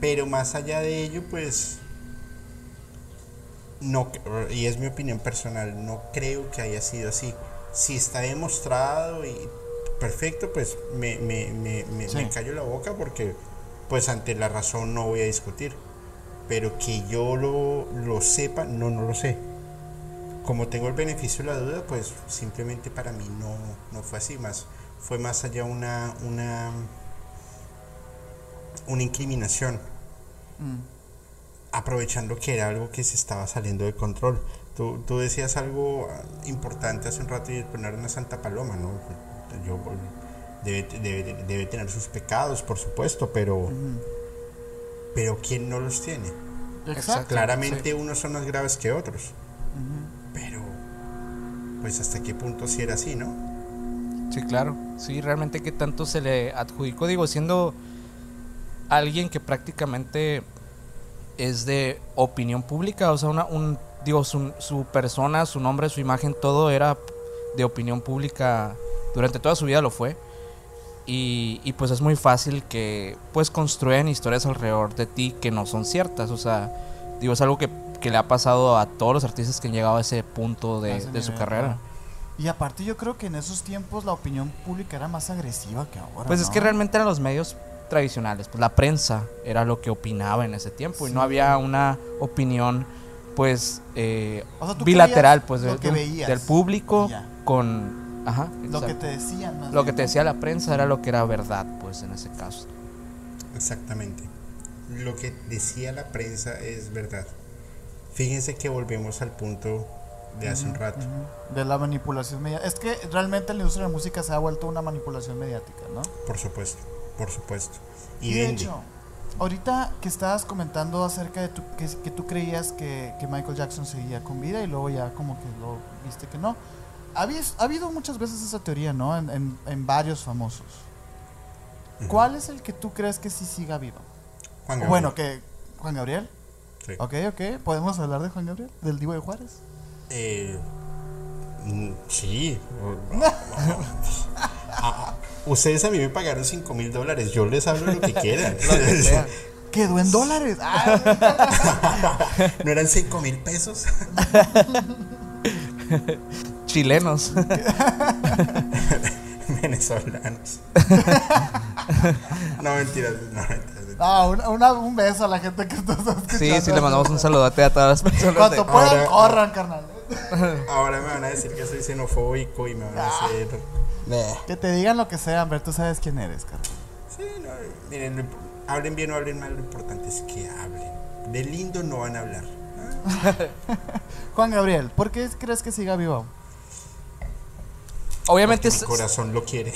Pero más allá de ello, pues no, y es mi opinión personal, no creo que haya sido así. Si está demostrado y perfecto, pues me, me, me, me, Sí. me callo la boca porque pues ante la razón no voy a discutir. Pero que yo lo, lo sepa, no, no lo sé. Como tengo el beneficio de la duda, pues simplemente para mí no, no fue así, más fue más allá una, una una incriminación, Mm. Aprovechando que era algo que se estaba saliendo de control. Tú, tú decías algo importante hace un rato y poner una Santa Paloma, ¿no? Yo, debe, debe- debe tener sus pecados, por supuesto, pero, pero ¿quién no los tiene? Exacto. Claramente unos son más graves que otros. Pero, pues hasta qué punto si era así, ¿no? Sí, claro. Sí, realmente que tanto se le adjudicó, digo, siendo alguien que prácticamente es de opinión pública, o sea, una, un, digo, su, su persona, su nombre, su imagen, todo era de opinión pública, durante toda su vida lo fue. Y, y pues es muy fácil que pues construyan historias alrededor de ti que no son ciertas, o sea, digo, es algo que, que le ha pasado a todos los artistas que han llegado a ese punto de, ese de su carrera. Y aparte yo creo que en esos tiempos la opinión pública era más agresiva que ahora. Pues es ¿no? que realmente eran los medios tradicionales, pues la prensa era lo que opinaba en ese tiempo y no había una opinión pues eh, O sea, tú bilateral pues lo del, que veías del público con ajá, Lo que te decían. más Lo bien, que te ¿no? decía la prensa era lo que era verdad pues en ese caso. Exactamente. Lo que decía la prensa es verdad. Fíjense que volvemos al punto de hace un rato. De la manipulación mediática. Es que realmente la industria de la música se ha vuelto una manipulación mediática, ¿no? Por supuesto, por supuesto. Y, Y de hecho, ahorita que estabas comentando acerca de tu, que, que tú creías que, que Michael Jackson seguía con vida y luego ya como que lo viste que no. Ha, ha habido muchas veces esa teoría, ¿no? En, en- en varios famosos. ¿Cuál es el que tú crees que sí siga vivo? Juan Gabriel. bueno, que Juan Gabriel. Sí. Ok, ok. ¿Podemos hablar de Juan Gabriel? ¿Del Divo de Juárez? Eh, mm, sí. Ah, ustedes a mí me pagaron 5 mil dólares. Yo les hablo lo que quieran. Quedó en dólares. ¿No eran 5 mil pesos? Chilenos. Venezolanos. no, mentiras. No, mentiras. Ah, una- una- un beso a la gente que está escuchando. Sí, sí le mandamos un saludote a todas las personas. de- Cuanto puedan, corran, carnal. Ahora me van a decir que soy xenofóbico y me van a Ah. Que te digan lo que sea, ver, tú sabes quién eres, carnal. Sí, no, miren, imp- hablen bien o hablen mal, lo importante es que hablen. De lindo no van a hablar. Juan Gabriel, ¿por qué crees que siga vivo? Obviamente mi es- corazón lo quiere.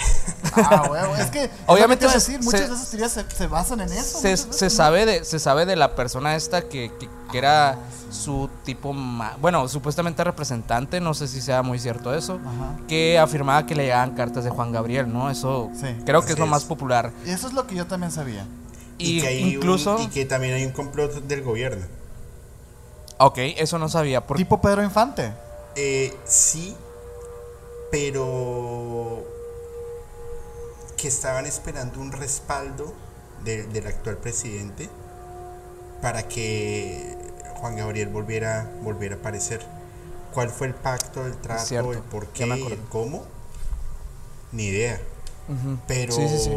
Ah, huevo, es que. Obviamente se- decir, muchas se- de esas teorías se, se basan en eso. se, sabe de se sabe de la persona esta que, que- que era su tipo bueno supuestamente representante no sé si sea muy cierto eso Ajá. que afirmaba que le llegaban cartas de Juan Gabriel no eso Sí. creo que es lo es. más popular Y eso es lo que yo también sabía. y, que hay un- incluso y que también hay un complot del gobierno. ok eso no sabía Tipo Pedro Infante. Eh, sí, pero que estaban esperando un respaldo de- del actual presidente para que Juan Gabriel volviera, volviera a aparecer. ¿Cuál fue el pacto, el trato, cierto, el por qué, el cómo? Ni idea. Pero Sí, sí, sí.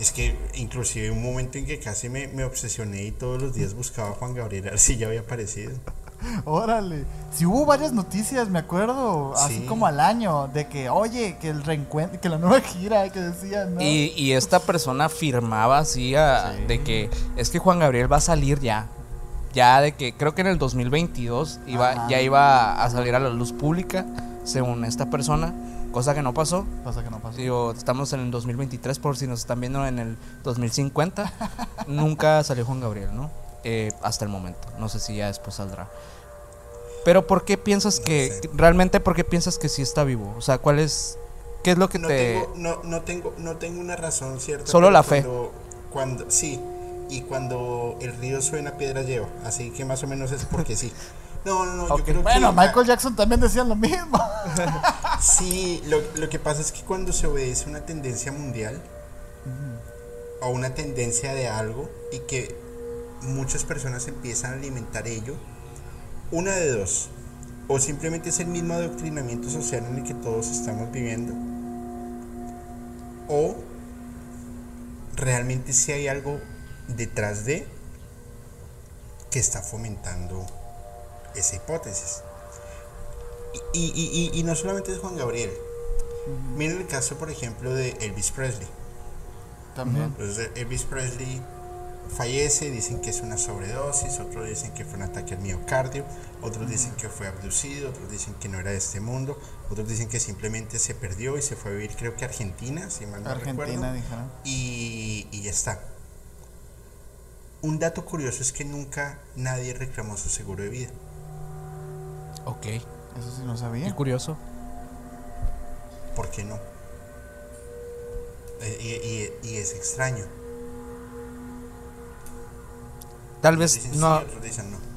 es que inclusive un momento en que casi me, me obsesioné y todos los días buscaba a Juan Gabriel a ver si ya había aparecido. Órale. Si hubo varias noticias, me acuerdo, así Sí. como al año, de que, oye, que el reencuentro, que la nueva gira, que decían, ¿no? y, y esta persona afirmaba así a- Sí. de que es que Juan Gabriel va a salir ya ya de que creo que en el 2022 iba Ajá. ya iba a salir a la luz pública según esta persona cosa que no pasó Pasa que no pasó. Digo, estamos en el 2023 por si nos están viendo en el 2050. Nunca salió Juan Gabriel, ¿no? Eh, hasta el momento. No sé si ya después saldrá. Pero ¿por qué piensas No que, sé. realmente, por qué piensas que sí está vivo? O sea, ¿cuál es, qué es lo que no te... tengo, no, no tengo no tengo una razón cierta Solo la fe. cuando, sí y cuando el río suena piedra lleva así que más o menos es porque sí no no no yo creo Bueno, que Michael Jackson también decía lo mismo. sí lo, lo que pasa es que cuando se obedece una tendencia mundial o una tendencia de algo y que muchas personas empiezan a alimentar ello una de dos o simplemente es el mismo adoctrinamiento social en el que todos estamos viviendo o realmente si hay algo detrás de que está fomentando esa hipótesis. Y, y- y- y no solamente es Juan Gabriel. Miren el caso, por ejemplo, de Elvis Presley. También. Entonces Elvis Presley fallece, dicen que es una sobredosis, otros dicen que fue un ataque al miocardio, otros dicen que fue abducido, otros dicen que no era de este mundo, otros dicen que simplemente se perdió y se fue a vivir creo que a Argentina, si mal no Argentina, recuerdo. dijeron. Y, y ya está. Un dato curioso es que nunca nadie reclamó su seguro de vida. Ok. Eso sí no Qué sabía. curioso. ¿Por qué no? Eh, Y, y- y es extraño. Tal vez no. sí, no.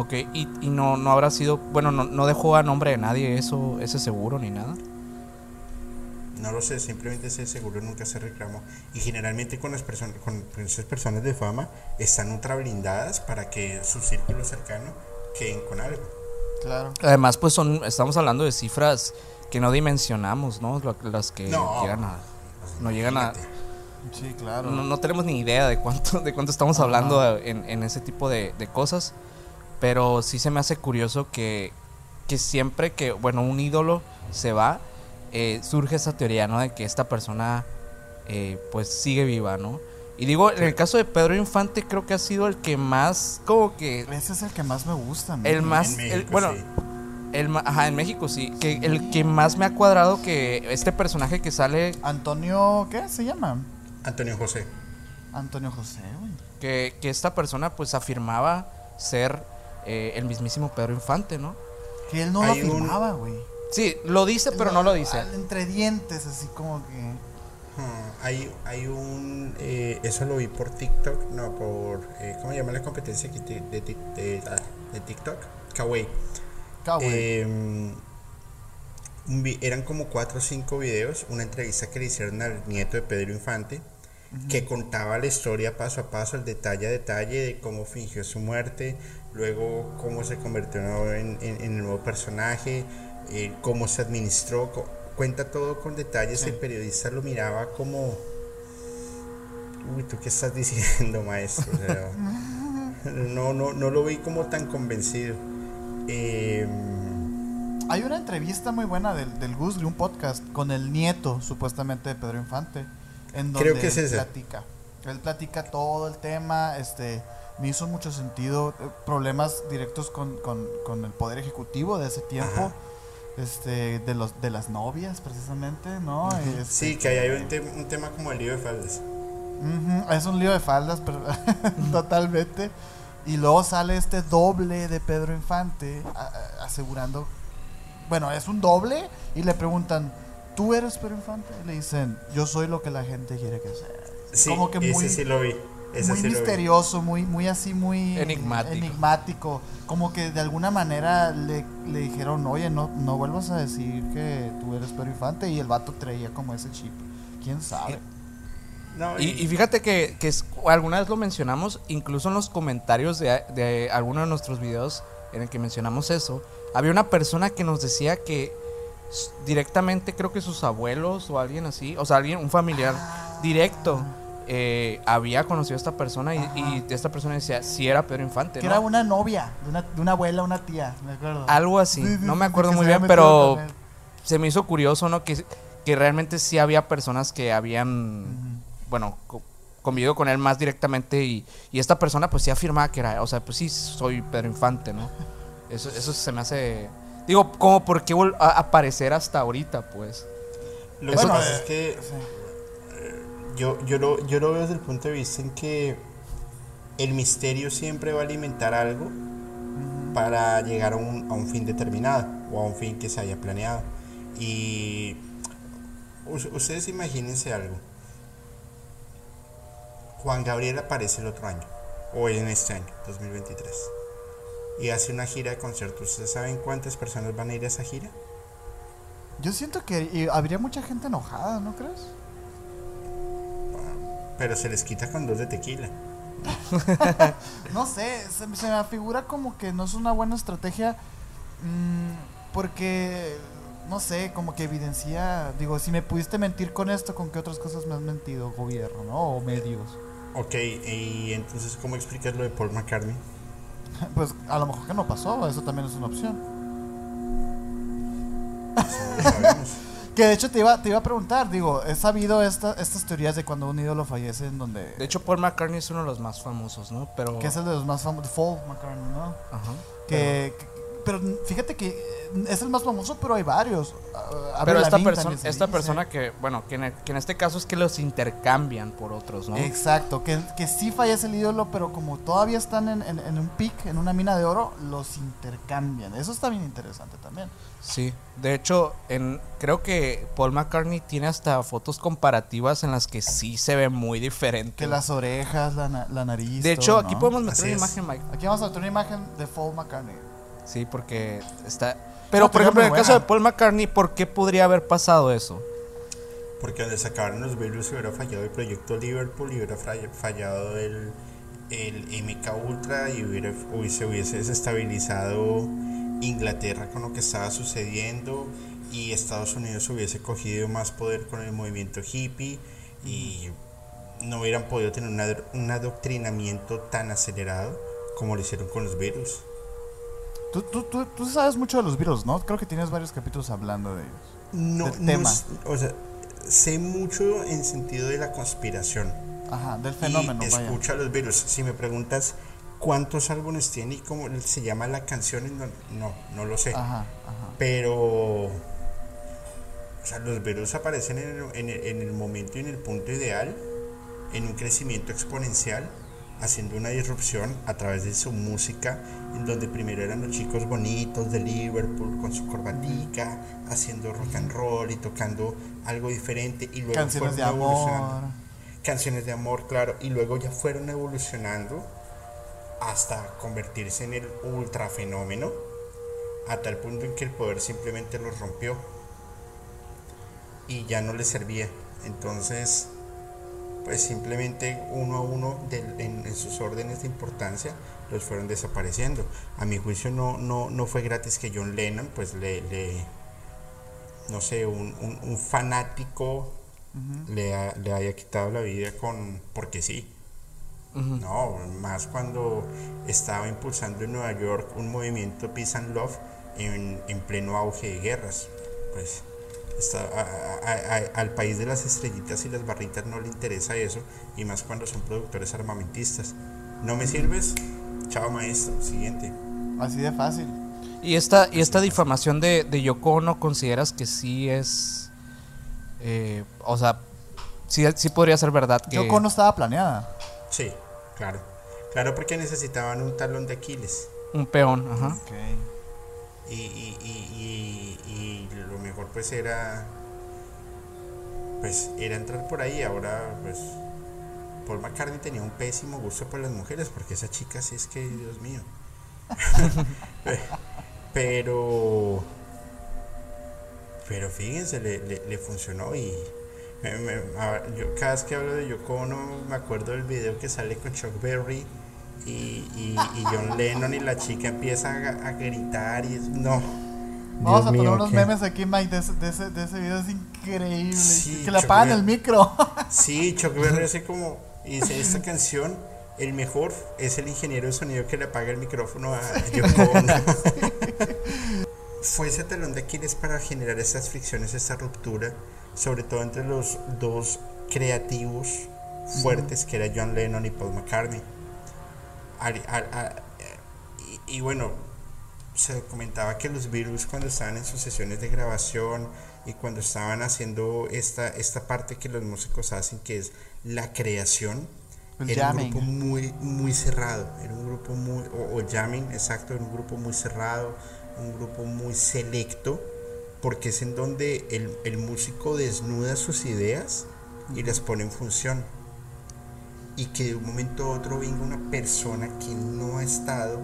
Ok, y, y no, no habrá sido. Bueno, no, no dejó a nombre de nadie eso, ese seguro ni nada. No lo sé, simplemente ese seguro nunca se reclamó. Y generalmente con las personas, con esas personas de fama están ultra blindadas para que su círculo cercano queden con algo. Claro. Además, pues son, estamos hablando de cifras que no dimensionamos, ¿no? Las que No. llegan a. No llegan a-. Sí, claro. No, no tenemos ni idea de cuánto, de cuánto estamos Ajá. hablando en, en ese tipo de, de cosas. Pero sí se me hace curioso que, que siempre que, bueno, un ídolo se va, eh, surge esa teoría, ¿no? De que esta persona, eh, pues, sigue viva, ¿no? Y digo, en el caso de Pedro Infante, creo que ha sido el que más, como que, Ese es el que más me gusta. ¿no? el más, En el- México, bueno, sí. el, ajá, en México sí, que el que más me ha cuadrado que este personaje que sale, Antonio, ¿qué se llama? Antonio José. Antonio José, güey. que, que esta persona pues afirmaba ser eh, el mismísimo Pedro Infante, ¿no? Que él no lo Hay afirmaba, güey. Sí, lo dice, pero no lo dice. al- Entre dientes, así como que. Ah, hay, hay un. eh, eso lo vi por TikTok, no, por. eh, ¿Cómo se llama la competencia de, de, de- de- ah, de TikTok? Kawaii. Eh, un vi- eran como cuatro o cinco videos, una entrevista que le hicieron al nieto de Pedro Infante, que contaba la historia paso a paso, el detalle a detalle de cómo fingió su muerte, luego cómo se convirtió en, en- en el nuevo personaje, eh, cómo se administró, co- cuenta todo con detalles, Sí. el periodista lo miraba como... Uy, ¿tú qué estás diciendo, maestro? O sea, no, no, no lo vi como tan convencido. Eh, Hay una entrevista muy buena del, del de un podcast con el nieto, supuestamente, de Pedro Infante. En donde Creo que es él platica. Él platica todo el tema. Este, me hizo mucho sentido. eh, Problemas directos con, con- con el poder ejecutivo de ese tiempo. Ajá. Este, de los de las novias, precisamente, ¿no? Este, Sí, que ahí hay un, te- un tema como el lío de faldas. Ujú, Es un lío de faldas, pero totalmente. Y luego sale este doble de Pedro Infante asegurando. Bueno, es un doble y le preguntan, ¿tú eres Pedro Infante? Y le dicen, yo soy lo que la gente quiere que sea. Sí, Como que ese muy- sí lo vi. Ese muy sí lo vi. misterioso, muy, muy así, muy Enigmático. enigmático. Como que de alguna manera le, le dijeron, oye, no, no vuelvas a decir que tú eres Pedro Infante. Y el vato traía como ese chip. ¿Quién sabe? No, Y, y fíjate que, que es- alguna vez lo mencionamos, incluso en los comentarios de, de alguno de nuestros videos en el que mencionamos eso, había una persona que nos decía que directamente creo que sus abuelos o alguien así, o sea, alguien, un familiar directo, eh, había conocido a esta persona y, y esta persona decía si era Pedro Infante, Que ¿no? era una novia, de una, de una abuela, una tía, me acuerdo. Algo así, Sí, sí, no me acuerdo muy bien, pero se me hizo curioso, ¿no? Que, que realmente sí había personas que habían, bueno, co- convivido con él más directamente y, y esta persona pues sí afirmaba que era, o sea, pues sí, soy Pedro Infante, ¿no? Eso, eso se me hace... Digo, como por qué aparecer hasta ahorita, pues. Lo que Eso- pasa eh, es que yo, yo, lo, yo lo veo desde el punto de vista en que el misterio siempre va a alimentar algo para llegar a un, a un fin determinado o a un fin que se haya planeado. Y us- ustedes imagínense algo. Juan Gabriel aparece el otro año, o en este año, 2023, y hace una gira de conciertos. ¿Ustedes saben cuántas personas van a ir a esa gira? Yo siento que habría mucha gente enojada, ¿no crees? Pero se les quita con dos de tequila. No sé, se, se me figura como que no es una buena estrategia mm, porque, no sé, como que evidencia, digo, si me pudiste mentir con esto, ¿con qué otras cosas me has mentido, gobierno, no? O medios. Ok, y entonces, ¿cómo explicas lo de Paul McCartney? Pues a lo mejor que no pasó, eso también es una opción. Que de hecho te iba, te iba a preguntar, digo, he sabido esta, estas teorías de cuando un ídolo fallece en donde... De hecho, Paul McCartney es uno de los más famosos, ¿no? Pero... Que es el de los más famosos, Paul McCartney, ¿no? Ajá. Que, que- pero fíjate que es el más famoso, pero hay varios. Ah, Pero esta, persona esta dice. persona que, bueno, que en, el- que en este caso es que los intercambian por otros, ¿no? Exacto, que, que sí fallece el ídolo, pero como todavía están en, en- en un pic, en una mina de oro, los intercambian. Eso está bien interesante también. Sí, de hecho, en, creo que Paul McCartney tiene hasta fotos comparativas en las que sí se ve muy diferente. Que las orejas, la, na- la nariz. de hecho, todo, aquí ¿no? podemos meter Así una es. imagen, Mike. Aquí vamos a meter una imagen de Paul McCartney. Sí, porque está... Pero, por ejemplo, en el caso de. Paul McCartney, ¿por qué podría haber pasado eso? Porque donde sacaron los Beatles hubiera fallado el proyecto Liverpool y hubiera fallado el, el MK Ultra y hubiera, hubiese, hubiese desestabilizado Inglaterra con lo que estaba sucediendo y Estados Unidos hubiese cogido más poder con el movimiento hippie y no hubieran podido tener una- un adoctrinamiento tan acelerado como lo hicieron con los Beatles. Tú, tú, tú, tú sabes mucho de los Beatles, ¿no? Creo que tienes varios capítulos hablando de ellos. No, Del tema. o sea, sé mucho en sentido de la conspiración. Ajá, del fenómeno, y vaya. escucho a los Beatles. Si me preguntas cuántos álbumes tiene y cómo se llama la canción, no, no, no lo sé. Ajá, ajá. Pero, o sea, los Beatles aparecen en el, en el- en el momento y en el punto ideal, en un crecimiento exponencial, haciendo una disrupción a través de su música, en donde primero eran los chicos bonitos de Liverpool con su corbatica, haciendo rock and roll y tocando algo diferente, y luego Canciones fueron de amor. evolucionando canciones de amor, claro, y luego ya fueron evolucionando hasta convertirse en el ultra fenómeno, a tal punto en que el poder simplemente los rompió y ya no les servía. Entonces, pues simplemente uno a uno en, en sus órdenes de importancia los fueron desapareciendo. A mi juicio no, no, no fue gratis que John Lennon, pues le, le- no sé, un, un- un fanático le, ha- le haya quitado la vida con porque sí. No, más cuando estaba impulsando en Nueva York un movimiento Peace and Love en, en pleno auge de guerras. Pues está- a- a- a- al país de las estrellitas y las barritas no le interesa eso, y más cuando son productores armamentistas. ¿No me sirves? Chao maestro, siguiente. Así de fácil. ¿Y esta, y esta difamación de, de Yoko Ono consideras que sí es... eh, o sea, sí, sí podría ser verdad que... Yoko no estaba planeada. Sí, claro. Claro, porque necesitaban un talón de Aquiles. Un peón, ajá. Ok. Y, y, y, y, lo mejor pues era pues era entrar por ahí. Ahora pues Paul McCartney tenía un pésimo gusto por las mujeres porque esa chica sí es que Dios mío. Pero pero fíjense le, le, funcionó y me- me- yo cada vez que hablo de Yoko Ono me acuerdo del video que sale con Chuck Berry y, y, y John Lennon y la chica empieza a, a gritar y es, no Vamos Dios a poner mío, unos qué- memes aquí, Mike, de ese, de ese, de ese video. Es increíble. Sí, que le apagan el micro. Sí, Chuck Berry hace como dice esta canción el mejor es el ingeniero de sonido que le apaga el micrófono a Yoko Ono. Fue ese talón de Aquiles para generar estas fricciones, esta ruptura, sobre todo entre los dos creativos fuertes que era John Lennon y Paul McCartney. A- y, y bueno, se comentaba que los Beatles cuando estaban en sus sesiones de grabación y cuando estaban haciendo esta, esta parte que los músicos hacen, que es la creación, El era un grupo muy, muy cerrado, era un grupo muy, o, o jamming, exacto, era un grupo muy cerrado, un grupo muy selecto, porque es en donde el, el músico desnuda sus ideas y las pone en función. Y que de un momento a otro venga una persona que no ha estado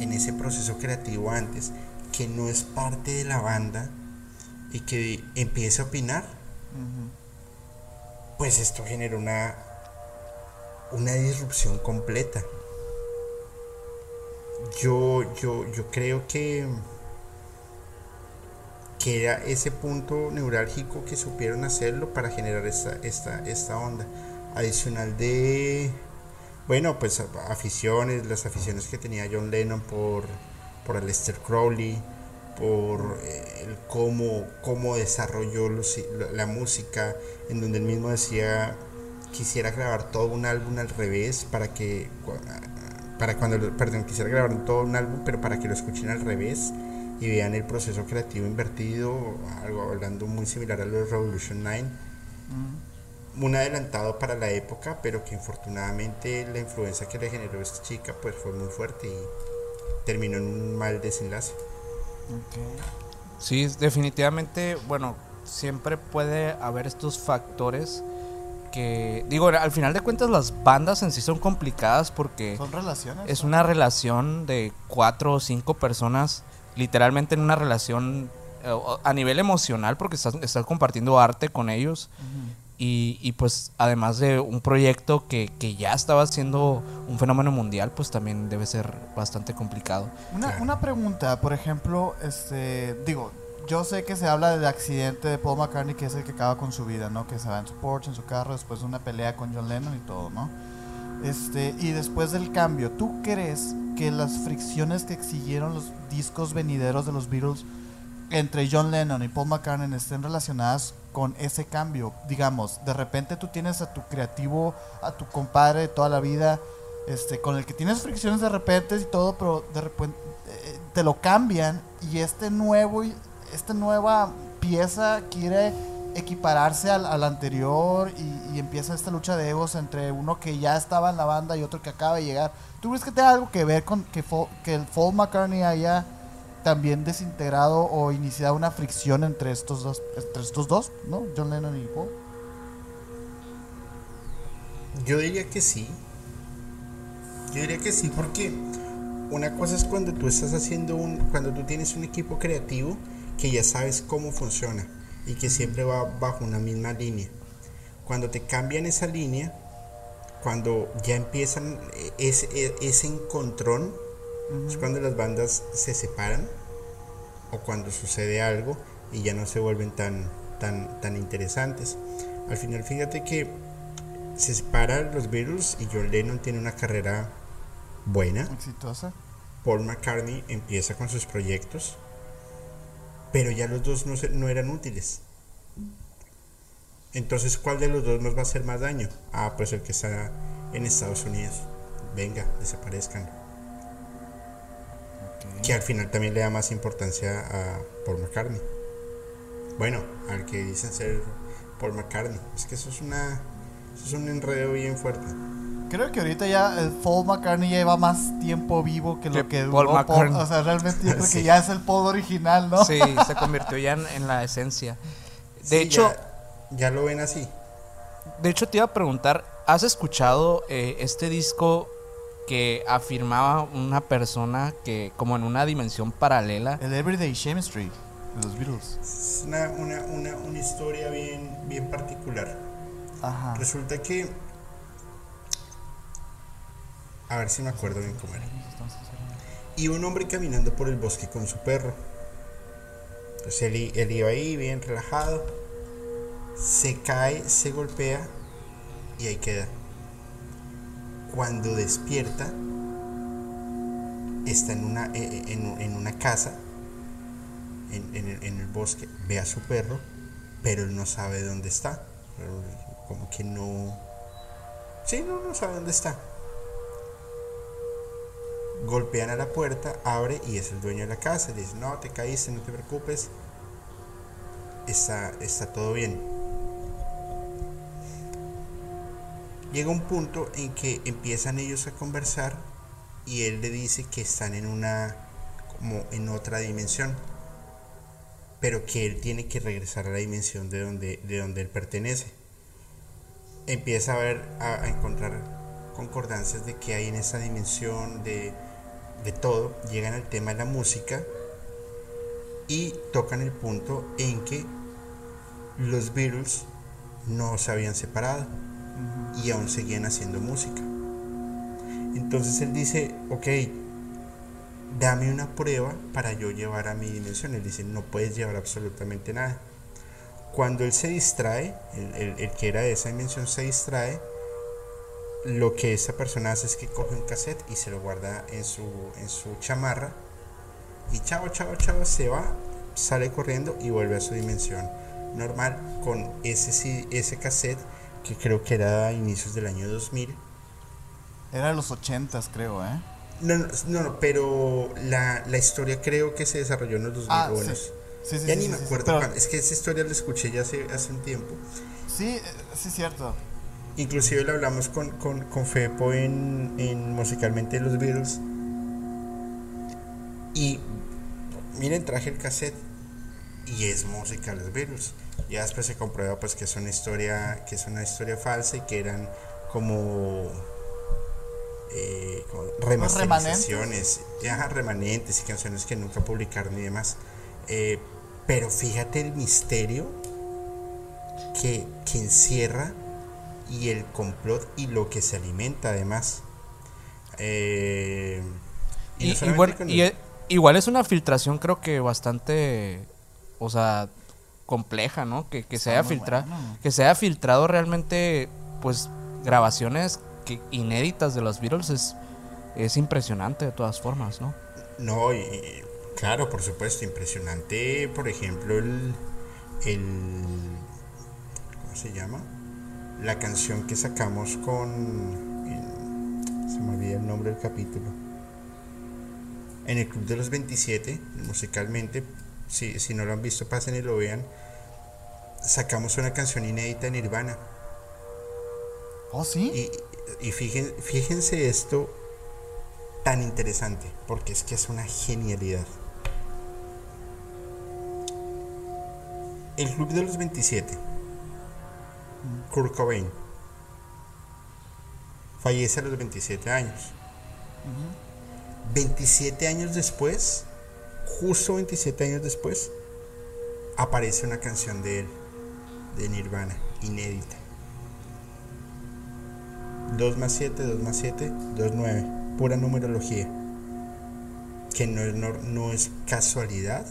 en ese proceso creativo antes, que no es parte de la banda y que empiece a opinar, pues esto genera una, una disrupción completa. Yo, yo, yo creo que, que era ese punto neurálgico que supieron hacerlo para generar esta, esta, esta onda. Adicional de, bueno, pues aficiones, las aficiones que tenía John Lennon por, por Aleister Crowley, por eh, el cómo, cómo desarrolló la música, en donde él mismo decía quisiera grabar todo un álbum al revés para que para cuando perdón quisiera grabar todo un álbum pero para que lo escuchen al revés y vean el proceso creativo invertido algo hablando muy similar a lo de Revolution 9 un adelantado para la época pero que infortunadamente la influencia que le generó esta chica pues fue muy fuerte y terminó en un mal desenlace Sí, definitivamente, bueno, siempre puede haber estos factores que, digo, al final de cuentas las bandas en sí son complicadas porque... Son relaciones. Es una relación de cuatro o cinco personas, literalmente en una relación eh, a nivel emocional porque estás, estás compartiendo arte con ellos. Y, y, pues además de un proyecto que, que, ya estaba siendo un fenómeno mundial, pues también debe ser bastante complicado. Una, una pregunta, por ejemplo, este, digo, yo sé que se habla del accidente de Paul McCartney, que es el que acaba con su vida, ¿no? Que se va en su Porsche, en su carro, después de una pelea con John Lennon y todo, ¿no? Este, y después del cambio, ¿tú crees que las fricciones que exigieron los discos venideros de los Beatles entre John Lennon y Paul McCartney estén relacionadas con ese cambio? Digamos, de repente tú tienes a tu creativo, a tu compadre de toda la vida, este, con el que tienes fricciones de repente y todo, pero de repente eh, te lo cambian y este nuevo esta nueva pieza quiere equipararse al, anterior y, empieza esta lucha de egos entre uno que ya estaba en la banda y otro que acaba de llegar. ¿Tú crees que tiene algo que ver con que, que el Paul McCartney haya también desintegrado o iniciado una fricción entre estos dos, entre estos dos, ¿no? John Lennon y Paul. Yo diría que sí. Yo diría que sí, porque una cosa es cuando tú estás haciendo un, cuando tú tienes un equipo creativo que ya sabes cómo funciona y que siempre va bajo una misma línea. Cuando te cambian esa línea, cuando ya empiezan ese, e, ese encontrón, es cuando las bandas se separan o cuando sucede algo y ya no se vuelven tan, tan, tan interesantes. Al final, fíjate que se separan los Beatles y John Lennon tiene una carrera buena, exitosa. Paul McCartney empieza con sus proyectos pero ya los dos no, no eran útiles. Entonces, ¿cuál de los dos nos va a hacer más daño? Ah, pues el que está en Estados Unidos. Venga, desaparezcan. Que al final también le da más importancia a Paul McCartney. Bueno, al que dicen ser Paul McCartney. Es que eso es una. Eso es un enredo bien fuerte. Creo que ahorita ya el Paul McCartney lleva más tiempo vivo que lo que, Paul McCartney. O sea, realmente yo creo que ya es el Paul original, ¿no? Sí, se convirtió ya en, la esencia. De hecho, ya, lo ven así. De hecho, te iba a preguntar, ¿has escuchado eh, este disco que afirmaba una persona que como en una dimensión paralela? El Everyday Chemistry de los Beatles. Es una, una, una, una historia bien, bien particular. Ajá. Resulta que a ver si me acuerdo bien cómo era. Y un hombre caminando por el bosque con su perro. Entonces él, iba ahí bien relajado. Se cae, se golpea y ahí queda. Cuando despierta, está en una, eh, eh, en, una casa, en, en, el bosque, ve a su perro, pero él no sabe dónde está. Como que no... Sí, no, no sabe dónde está golpean a la puerta, abre y es el dueño de la casa. dice, no, te caíste, no te preocupes, está, está todo bien. Llega un punto en que empiezan ellos a conversar y él le dice que están en una, como en otra dimensión, pero que él tiene que regresar a la dimensión de donde, de donde él pertenece. Empieza a ver, a encontrar concordancias de que hay en esa dimensión de de todo, llegan al tema de la música y tocan el punto en que los Beatles no se habían separado y aún seguían haciendo música. Entonces él dice, ok, dame una prueba para yo llevar a mi dimensión. Él dice, no puedes llevar absolutamente nada. Cuando él se distrae, el, el que era de esa dimensión se distrae, lo que esa persona hace es que coge un cassette y se lo guarda en su, en su chamarra y chao, chao, chao, se va, sale corriendo y vuelve a su dimensión normal con ese, ese cassette que creo que era a inicios del año 2000. Era los 80 creo, ¿eh? No, no, no, pero la, la, historia creo que se desarrolló en los 2000. Ah, bueno, sí. Sí, ya ni me acuerdo Es que esa historia la escuché ya hace, hace un tiempo. Sí, eh, sí, cierto. Inclusive lo hablamos con, con, con Fepo en, en musicalmente los Beatles. Y miren, traje el cassette y es música los Beatles. Ya después se comprueba pues que es una historia, que es una historia falsa y que eran como eh, remasterizaciones, ya, remanentes y canciones que nunca publicaron y demás. Eh, pero fíjate el misterio que, que encierra y el complot y lo que se alimenta además. Eh, y, e, igual es una filtración creo que bastante, o sea, compleja, ¿no? Que, que se haya filtrado, que se haya filtrado realmente, pues, grabaciones que, inéditas de los Beatles es, es impresionante de todas formas, ¿no? No, y, claro, por supuesto, impresionante, por ejemplo, el, el ¿cómo se llama? La canción que sacamos con se me olvida el nombre del capítulo. En el Club de los 27, musicalmente, si, si no lo han visto, pasen y lo vean. Sacamos una canción inédita de Nirvana. ¿Oh, sí? Y, y fíjense, fíjense esto tan interesante, porque es que es una genialidad. El Club de los 27, Kurt Cobain, fallece a los 27 años. 27 años después, justo 27 años después, aparece una canción de él, de Nirvana, inédita. 2 más 7, 2 más 7, 2, 9. Pura numerología. Que no es, no, es casualidad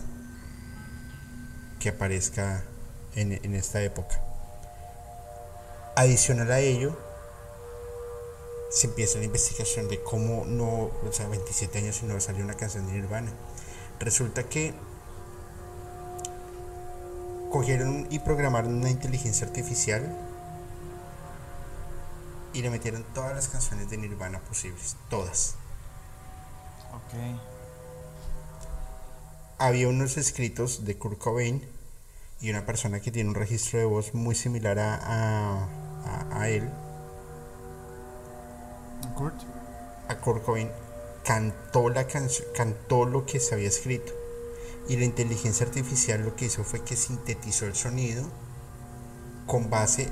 que aparezca en, en esta época. Adicional a ello, se empieza la investigación de cómo no, o sea, 27 años y no salió una canción de Nirvana. Resulta que cogieron y programaron una inteligencia artificial y le metieron todas las canciones de Nirvana posibles, todas. Ok. Había unos escritos de Kurt Cobain y una persona que tiene un registro de voz muy similar a, a, a él Kurt. A Kurt Cobain cantó la cantó lo que se había escrito. Y la inteligencia artificial lo que hizo fue que sintetizó el sonido con base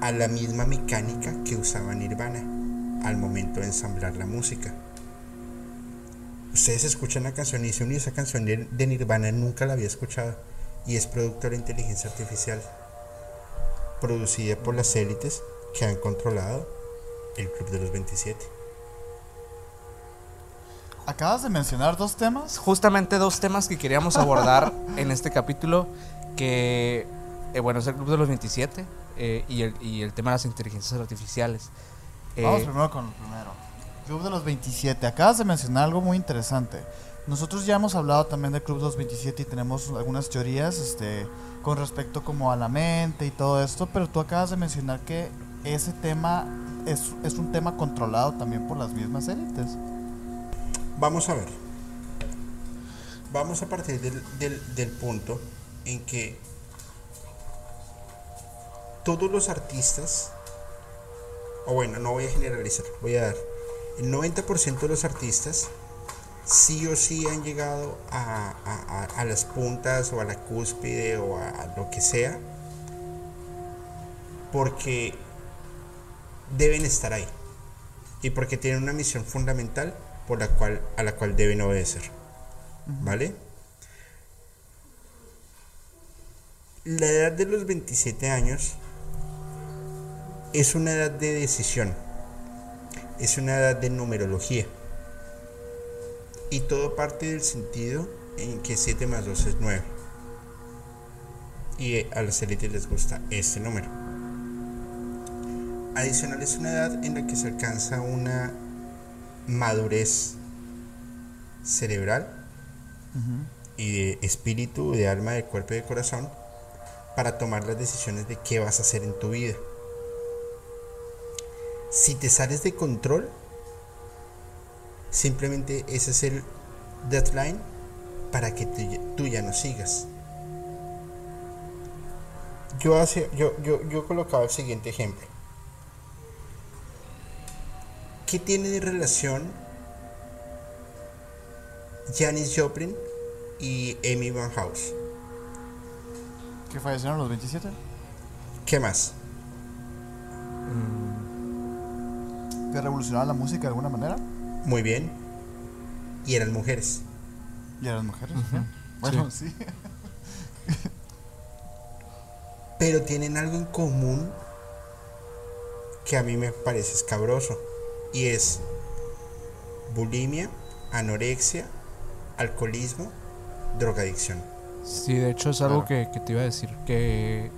a la misma mecánica que usaba Nirvana al momento de ensamblar la música. Ustedes escuchan la canción y dicen, esa canción de Nirvana nunca la había escuchado. Y es producto de la inteligencia artificial, producida por las élites que han controlado el Club de los 27. Acabas de mencionar dos temas. Justamente dos temas que queríamos abordar en este capítulo, que, eh, bueno, es el Club de los 27 eh, y, el, y, el, tema de las inteligencias artificiales. Vamos eh, primero con el primero. Club de los 27. Acabas de mencionar algo muy interesante. Nosotros ya hemos hablado también del Club de los 27 y tenemos algunas teorías este, con respecto como a la mente y todo esto, pero tú acabas de mencionar que ese tema es, es un tema controlado también por las mismas élites. Vamos a ver. Vamos a partir del, punto en que todos los artistas, o bueno, no voy a generalizar, voy a dar, el 90% de los artistas sí o sí han llegado a, las puntas o a la cúspide o a lo que sea, porque deben estar ahí y porque tienen una misión fundamental por la cual, a la cual deben obedecer. ¿Vale? La edad de los 27 años es una edad de decisión, es una edad de numerología. Y todo parte del sentido en que 7 más 2 es 9. Y a las élites les gusta este número. Adicional es una edad en la que se alcanza una madurez cerebral y de espíritu, de alma, de cuerpo y de corazón para tomar las decisiones de qué vas a hacer en tu vida. Si te sales de control, simplemente ese es el deadline para que tú ya no sigas. Yo, hace, yo, yo, yo colocaba el siguiente ejemplo. ¿Qué tiene de relación Janis Joplin y Amy House? ¿Que fallecieron los 27? ¿Qué más? ¿Que revolucionaron la música de alguna manera? Muy bien. Y eran mujeres. ¿Y eran mujeres? Bueno, sí. Pero tienen algo en común que a mí me parece escabroso. Y es bulimia, anorexia, alcoholismo, drogadicción. Sí, de hecho es algo que, te iba a decir, que,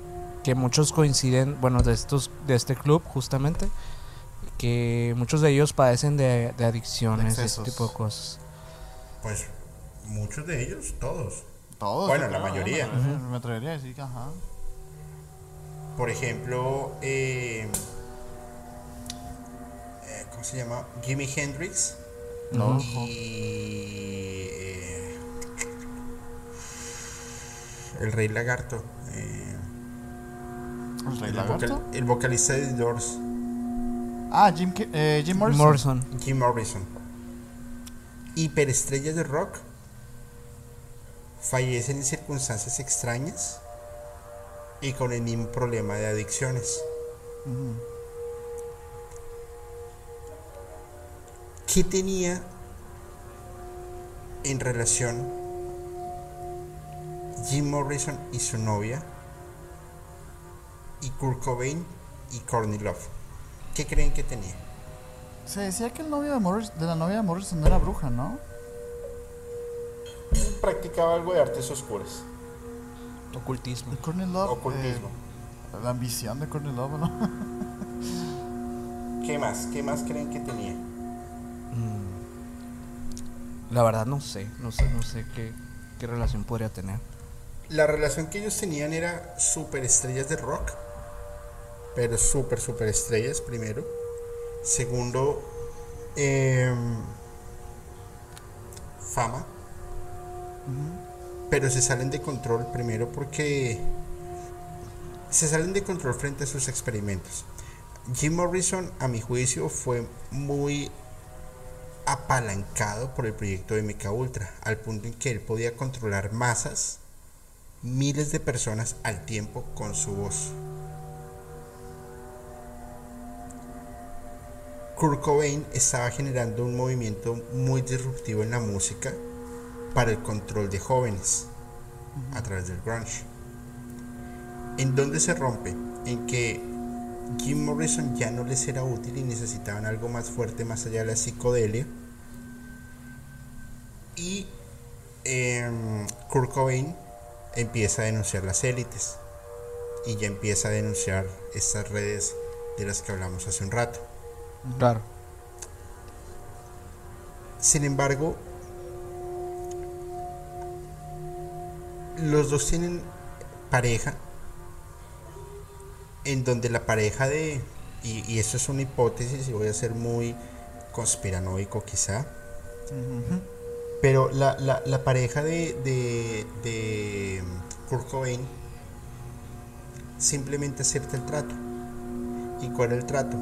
que muchos coinciden, bueno, de estos de este club justamente, que muchos de ellos padecen de, adicciones, de ese tipo de cosas. Pues muchos de ellos, todos. Todos. Bueno, la mayoría. Me atrevería a decir que ajá. Por ejemplo, eh, ¿cómo se llama? Jimi Hendrix. No. Y eh, el Rey Lagarto. ¿El Rey Lagarto? el vocalista de The Doors. Ah, Jim, eh, Jim Morrison. Jim Morrison. Hiperestrellas de rock fallecen en circunstancias extrañas y con el mismo problema de adicciones. ¿Qué tenía en relación Jim Morrison y su novia y Kurt Cobain y Courtney Love? ¿Qué creen que tenía? Se decía que el novio de, Morris, de la novia de Morrison era bruja, ¿no? Practicaba algo de artes oscuras. Ocultismo. Love, Ocultismo. Eh, la ambición de Courtney Love, ¿no? ¿Qué más? ¿Qué más creen que tenía? La verdad no sé, no sé, no sé qué, relación podría tener. La relación que ellos tenían era superestrellas de rock pero súper, súper estrellas primero. Segundo, em, fama. Pero se salen de control primero porque se salen de control frente a sus experimentos. Jim Morrison, a mi juicio, fue muy apalancado por el proyecto de MK Ultra, al punto en que él podía controlar masas, miles de personas al tiempo con su voz. Kurt Cobain estaba generando un movimiento muy disruptivo en la música para el control de jóvenes a través del grunge. ¿En dónde se rompe? En que Jim Morrison ya no les era útil y necesitaban algo más fuerte más allá de la psicodelia. Y em, Kurt Cobain empieza a denunciar las élites y ya empieza a denunciar estas redes de las que hablamos hace un rato. Claro. Sin embargo, los dos tienen pareja, en donde la pareja de, y, esto es una hipótesis y voy a ser muy conspiranoico quizá, pero la, la, pareja de, de, de Kurt Cobain simplemente acepta el trato. ¿Y cuál es el trato?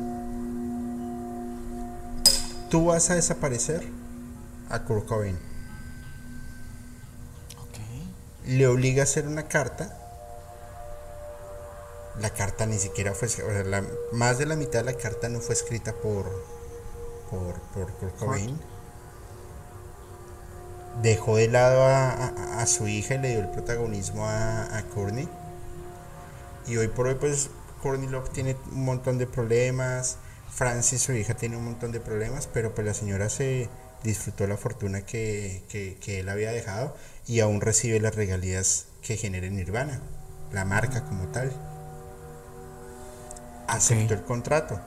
tú vas a desaparecer a Kurt Cobain. Le obliga a hacer una carta. La carta ni siquiera fue, más de la mitad de la carta no fue escrita por, por, Kurt Cobain. Dejó de lado a, su hija y le dio el protagonismo a, a Courtney. Y hoy por hoy, pues, Courtney Love tiene un montón de problemas Francis, su hija, tiene un montón de problemas, pero pues la señora se disfrutó la fortuna que, él había dejado y aún recibe las regalías que genera Nirvana, la marca como tal. Aceptó el contrato.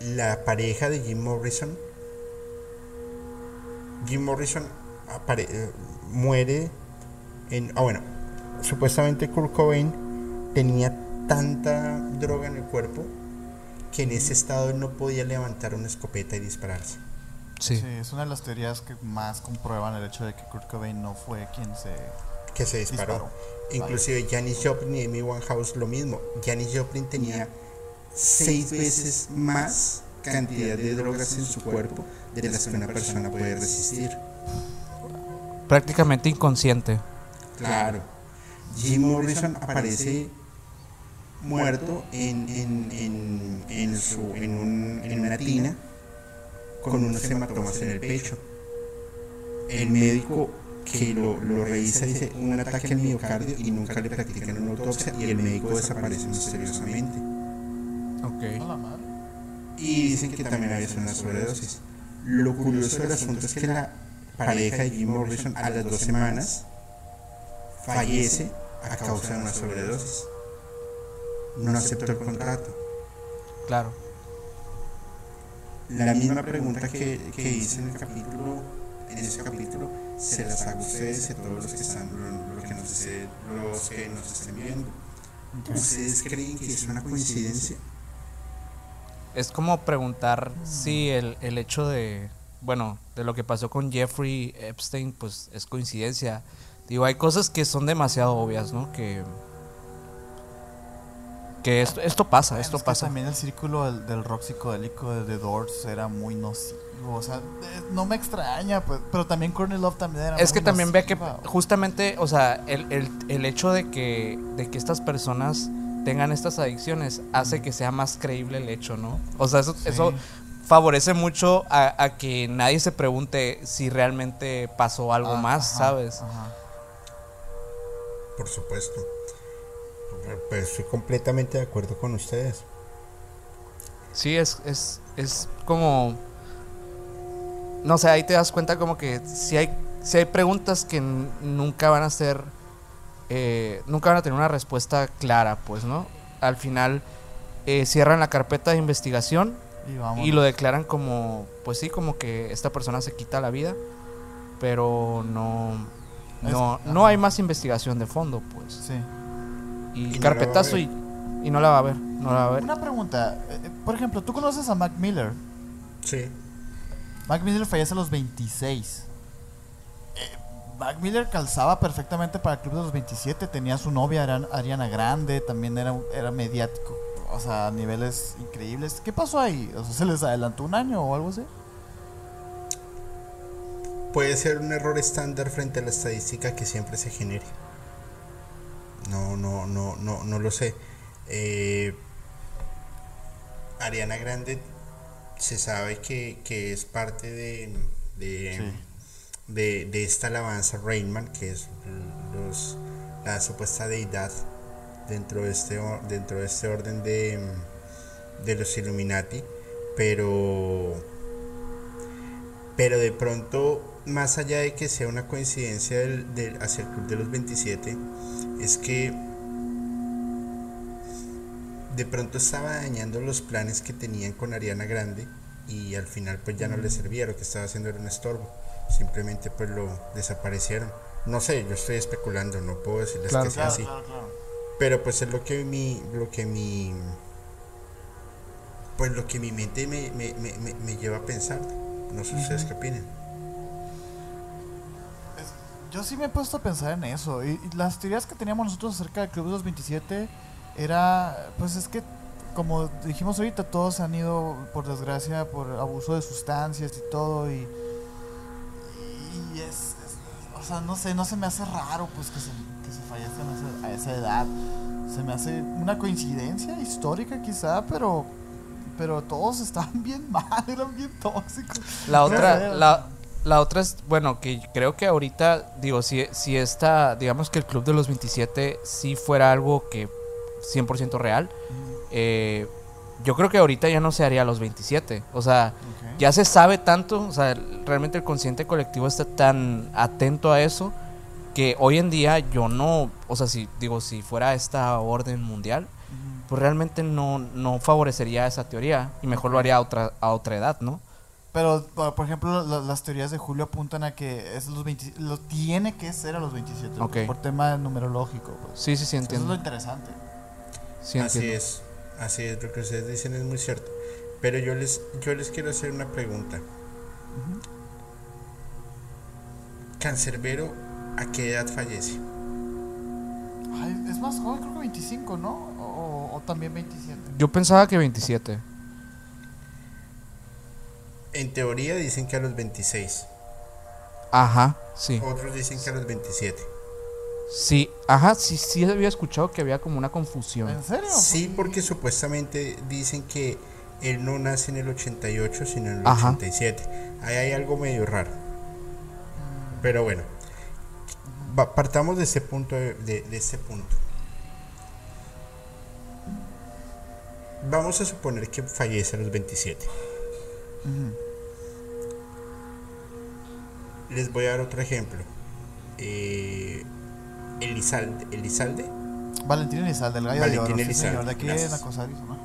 La pareja de Jim Morrison, Jim Morrison apare- eh, muere en... Ah, bueno, supuestamente Kurt Cobain tenía tanta droga en el cuerpo que en ese estado no podía levantar una escopeta y dispararse. Sí. Sí, es una de las teorías que más comprueban el hecho de que Kurt Cobain no fue quien se... que se disparó. Disparó. Inclusive Janis Joplin y Amy Winehouse lo mismo. Janis Joplin tenía seis veces más cantidad de drogas en su cuerpo de las que una persona puede resistir. Prácticamente inconsciente. Claro. Jim Morrison aparece muerto en, en, en, en, su, en, un- en una tina con unos hematomas en el pecho. El médico que lo, lo revisa dice un ataque al miocardio y nunca le practican una autopsia y el médico desaparece misteriosamente. Ok. Y dicen que también había sido una sobredosis. Lo curioso del asunto es que la pareja de Jim Morrison a las dos semanas fallece a causa de una sobredosis. No aceptó el contrato. Claro. La misma pregunta que, que hice en el capítulo, en ese capítulo, se las hago a ustedes y a todos los que están, lo- lo que nos, esté- los que nos estén viendo. ¿Ustedes creen que es una coincidencia? Es como preguntar si el, el hecho de, bueno, de lo que pasó con Jeffrey Epstein, pues es coincidencia. Digo, hay cosas que son demasiado obvias, ¿no? Que, que esto, esto pasa, esto Es que pasa. También el círculo del, del rock psicodélico de The Doors era muy nocivo. O sea, eh, no me extraña, pues, pero también Courtney Love también era Es que también ve que justamente, o sea, el, el, el hecho de que, de que estas personas tengan estas adicciones hace que sea más creíble el hecho, ¿no? O sea, eso, Sí. eso favorece mucho a, a que nadie se pregunte si realmente pasó algo Ah, más, ajá, ¿sabes? ajá. Por supuesto. Pues estoy completamente de acuerdo con ustedes. Sí, es, es, es como... No sé, ahí te das cuenta como que si hay, si hay preguntas que n- nunca van a ser... eh, nunca van a tener una respuesta clara, pues, ¿no? Al final eh, cierran la carpeta de investigación Y, lo declaran como, pues sí, como que esta persona se quita la vida, pero no... No, Es- no hay más investigación de fondo, pues. Sí. Y, carpetazo y, y no la va a ver, no la va a ver. Una pregunta. eh, eh, por ejemplo, ¿tú conoces a Mac Miller? Sí. Mac Miller fallece a los 26. Eh, Mac Miller calzaba perfectamente para el club de los 27. Tenía su novia, Ariana Grande, también era, era mediático. O sea, a niveles increíbles. ¿Qué pasó ahí? O sea, ¿se les adelantó un año o algo así? Puede ser un error estándar frente a la estadística que siempre se genere. No, no, no, no, no lo sé. Eh, Ariana Grande se sabe que, que es parte de, de, Sí. de, de esta alabanza Rainman, que es los, la supuesta deidad dentro de este, dentro de este orden de, de los Illuminati, pero pero de pronto, más allá de que sea una coincidencia del, del- hacia el Club de los 27, es que de pronto estaba dañando los planes que tenían con Ariana Grande y al final pues ya no le servía, lo que estaba haciendo era un estorbo. Simplemente pues lo desaparecieron. No sé, yo estoy especulando, no puedo decirles Claro, que sea así. Pero pues es lo que mi, lo que mi, pues lo que mi mente me, me, me, me- me lleva a pensar. No sé ustedes qué opinan. Yo sí me he puesto a pensar en eso. Y, y las teorías que teníamos nosotros acerca del Club de los 27 era, pues es que, como dijimos ahorita, todos han ido, por desgracia, por abuso de sustancias y todo. Y, y es, es- o sea, no sé, no se me hace raro pues que se, que se fallezcan a esa, a esa edad. Se me hace una coincidencia histórica quizá, pero... Pero todos estaban bien mal, eran bien tóxicos. La otra, la, la otra es, bueno, que creo que ahorita, digo, si, si esta, digamos que el Club de los 27 sí fuera algo que 100% real, eh, yo creo que ahorita ya no se haría a los 27. O sea, ya se sabe tanto, o sea, realmente el consciente colectivo está tan atento a eso que hoy en día yo no, o sea, si digo, si fuera esta orden mundial, pues realmente no, no favorecería esa teoría y mejor lo haría a otra, a otra edad, ¿no? Pero, por ejemplo, la- las teorías de Julio apuntan a que es los 20 lo tiene que ser a los 27, Ok. por tema numerológico. Pues. Sí, sí, sí, Eso es lo entiendo. interesante. Sí, Así entiendo. es, así es, lo que ustedes dicen es muy cierto. Pero yo les, yo les quiero hacer una pregunta. Cancerbero, ¿a qué edad fallece? Ay, es más joven, creo que 25, ¿no? O, o también 27. Yo pensaba que 27. En teoría dicen que a los 26, Ajá, sí. otros dicen que a los 27. Sí, ajá, sí, sí había escuchado que había como una confusión. ¿En serio? Sí, porque supuestamente dicen que él no nace en el 88, sino en el Ajá. 87. Ahí hay algo medio raro. Pero bueno, partamos de ese punto. De, ese punto. Vamos a suponer que fallece a los 27. Ujú. Les voy a dar otro ejemplo. Eh, Elizalde, Elizalde, Valentín Elizalde, el gallo de oro, sí, Elizalde, señor, de aquí Acosaris, ¿no?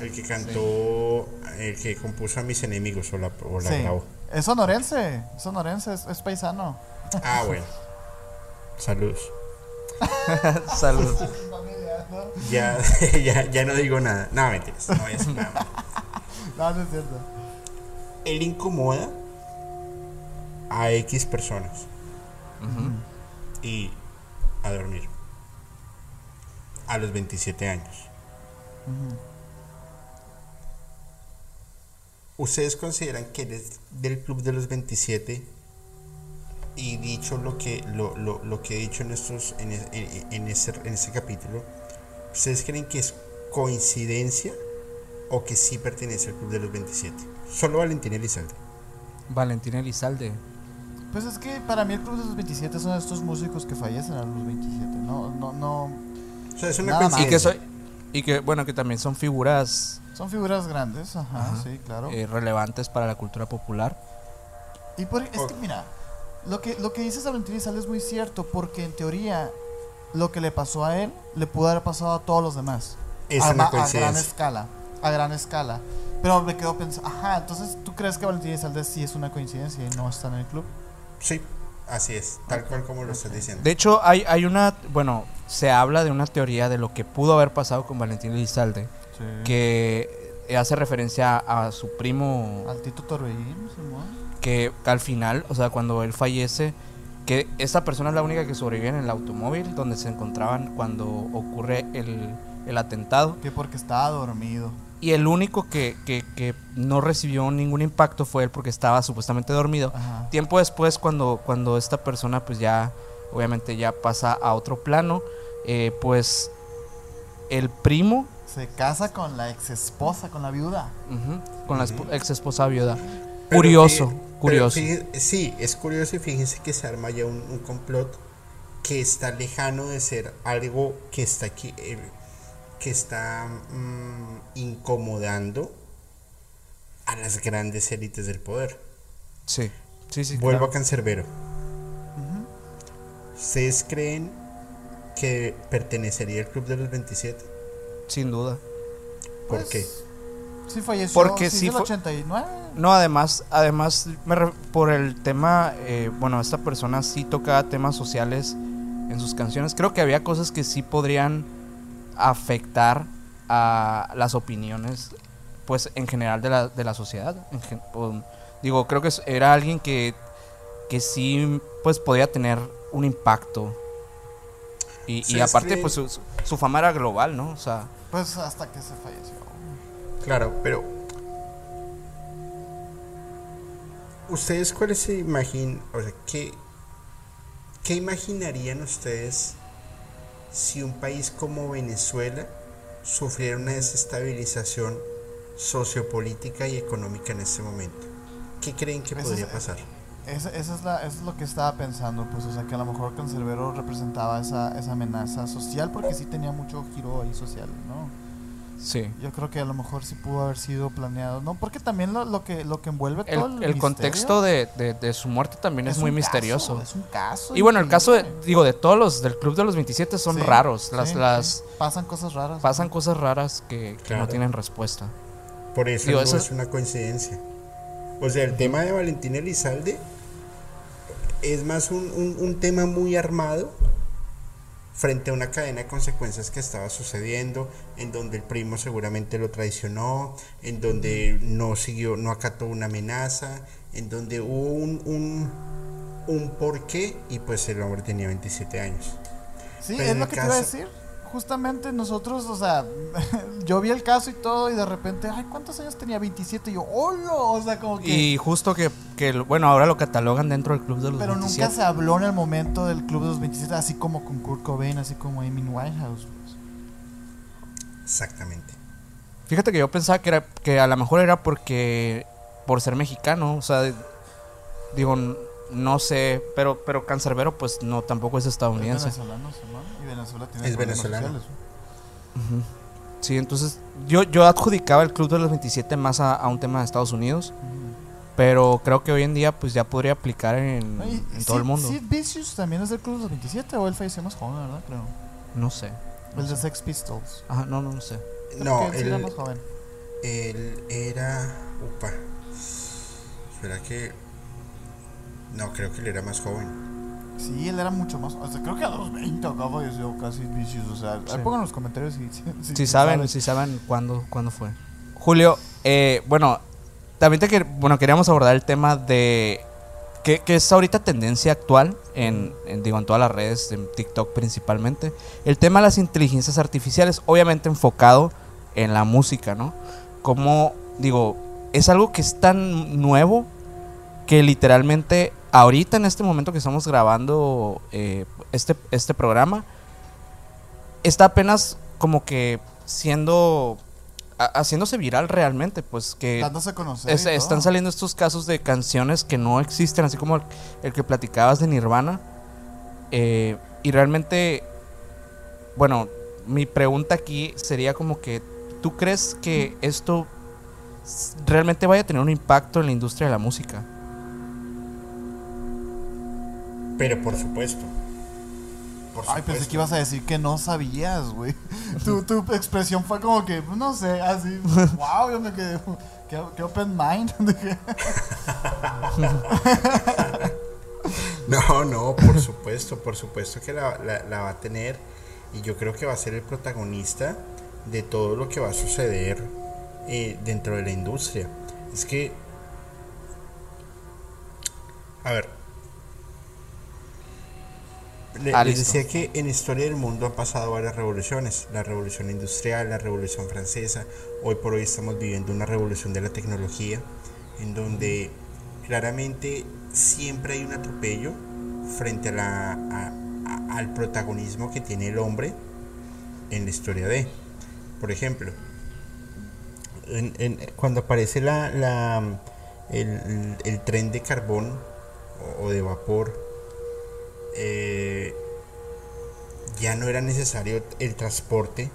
el que cantó, el que compuso a mis enemigos o la, o la Sí. grabó. Es sonorense, es sonorense, es, es paisano. Ah, bueno. Saludos. Salud. Ya, ya, ya no digo nada. No, mentiras. No voy a decir nada. No, no es cierto. Él incomoda a X personas y a dormir. A los 27 años. ¿Ustedes consideran que él es del club de los 27? Y dicho lo que, lo, lo, lo que he dicho en, estos, en, en, en ese, en ese capítulo, ¿ustedes creen que es coincidencia o que sí pertenece al club de los 27? Solo Valentín Elizalde. Valentín Elizalde. Pues es que para mí el Club de los 27 son estos músicos que fallecen a los 27. No, no, no. O sea, es una Nada. Y que, coincidencia. soy, y que, bueno, que también son figuras Son figuras grandes, ajá, Ajá. sí, claro. eh, relevantes para la cultura popular. Y por, es que Ok. mira, lo que, lo que dices de Valentín Elizalde es muy cierto, porque en teoría lo que le pasó a él le pudo haber pasado a todos los demás. Es a, una a gran escala. A gran escala. Pero me quedo pensando, ajá, entonces tú crees que Valentín Elizalde sí es una coincidencia y no está en el club. Sí, así es, tal cual como lo estás diciendo. De hecho, hay, hay una, bueno, se habla de una teoría de lo que pudo haber pasado con Valentín Elizalde, Sí. que hace referencia a su primo Al Tito Torbellino, que al final, o sea, cuando él fallece, que esta persona es la única que sobrevive en el automóvil donde se encontraban cuando ocurre el, el atentado. Que porque estaba dormido. Y el único que, que- que no recibió ningún impacto fue él porque estaba supuestamente dormido. Ajá. Tiempo después, cuando, cuando esta persona pues ya, obviamente ya pasa a otro plano, eh, pues el primo, Se casa con la ex esposa, con la viuda. con la ex esposa viuda. Pero curioso, curioso. fíjense- sí, es curioso y fíjense que se arma ya un, un complot que está lejano de ser algo que está aquí, eh, que está mm, incomodando a las grandes élites del poder. Sí, sí, sí. Vuelvo claro. a Cancerbero. Ujú. ¿Ustedes creen que pertenecería al club de los 27? Sin duda. ¿Por Pues, qué? Sí falleció. Porque sí, sí 89. No, además, además me re- por el tema, eh, bueno, esta persona sí tocaba temas sociales en sus canciones. Creo que había cosas que sí podrían afectar a las opiniones, pues en general de la, de la sociedad. En digo, creo que era alguien que, que sí, pues podía tener un impacto. Y, y ¿Ustedes aparte, pues su, su- su fama era global, ¿no? O sea, Pues hasta que se falleció. Claro, pero ustedes cuáles se imaginan, o sea, qué, qué imaginarían ustedes si un país como Venezuela sufriera una desestabilización sociopolítica y económica en este momento? ¿Qué creen que Ese podría es- pasar? Esa, esa es la, eso es lo que estaba pensando, pues, o sea, que a lo mejor Cancerbero representaba esa, esa amenaza social, porque sí tenía mucho giro ahí social, ¿no? Sí. Yo creo que a lo mejor sí pudo haber sido planeado, ¿no? Porque también lo, lo que, lo que envuelve todo El, el, el misterio contexto de, de- de su muerte también es, muy misterioso. es un caso. Y bueno, el caso de, digo, de todos los del Club de los 27 son Sí, raros. Las, sí, las sí. Pasan cosas raras. pasan cosas raras que, que Claro. no tienen respuesta. Por eso Digo, no eso- es una coincidencia. O sea, el tema de Valentín Elizalde es más un, un- un tema muy armado frente a una cadena de consecuencias que estaba sucediendo, en donde el primo seguramente lo traicionó, en donde no siguió, no acató una amenaza, en donde hubo un, un, un porqué y pues el hombre tenía 27 años. Sí, Pero es lo que te iba a decir. Justamente nosotros, o sea, yo vi el caso y todo y de repente, ay, ¿cuántos años tenía? 27 y yo, ¡hola! O sea, como que... Y justo que, que, bueno, ahora lo catalogan dentro del club de los pero 27. nunca se habló en el momento del Club de los 27, así como con Kurt Cobain, así como Amy Winehouse. pues. Exactamente. Fíjate que yo pensaba que era que a lo mejor era porque por ser mexicano, o sea, digo, no sé, pero pero Cancerbero pues no tampoco es Es estadounidense. venezolano, Simón, y Venezuela tiene Es venezolano. sociales, ¿no? Sí, entonces yo yo adjudicaba el club de los 27 más a, a un tema de Estados Unidos, pero creo que hoy en día pues ya podría aplicar en, en Sid- todo el mundo. Sid Vicious también es del Club de los 27 o él falleció más joven, ¿verdad? Creo. No sé. El de Sex Pistols. Ajá, no, no, no sé. Creo No, él sí era él, más joven. él era... Upa. ¿Será que...? No, creo que él era más joven. Sí, él era mucho más. O sea, creo que a los 20 acá falleció casi Vicious. O sea, ahí Sí. pongan en los comentarios si, si, si- Si saben, si saben cuándo, cuándo fue. Julio, eh, bueno, también te quer- bueno, queríamos abordar el tema de que, que es ahorita tendencia actual en, en, digo, en todas las redes, en TikTok principalmente. El tema de las inteligencias artificiales, obviamente enfocado en la música, ¿no? Como, digo, es algo que es tan nuevo que literalmente ahorita en este momento que estamos grabando eh, este, este programa, está apenas como que siendo ha- haciéndose viral realmente, pues que Dándose a conocer. es- y todo. están saliendo estos casos de canciones que no existen, así como el, el que platicabas de Nirvana. Eh, y realmente, bueno, mi pregunta aquí sería como que, ¿tú crees que esto realmente vaya a tener un impacto en la industria de la música? Pero por supuesto. Por Ay, pensé que ibas a decir que no sabías, güey. tu, tu expresión fue como que, pues, no sé, así. wow, yo me quedé. Qué, qué open mind. No, no, por supuesto, por supuesto que la, la- la va a tener y yo creo que va a ser el protagonista de todo lo que va a suceder eh, dentro de la industria. Es que, a ver, le- Ah, les decía que en la historia del mundo han pasado varias revoluciones, la revolución industrial, la revolución francesa, hoy por hoy estamos viviendo una revolución de la tecnología, en donde claramente siempre hay un atropello frente a la, a- a- al protagonismo que tiene el hombre en la historia de. Por ejemplo, en- en- cuando aparece la, la- el, el- el tren de carbón o, o de vapor, eh, ya no era necesario el transporte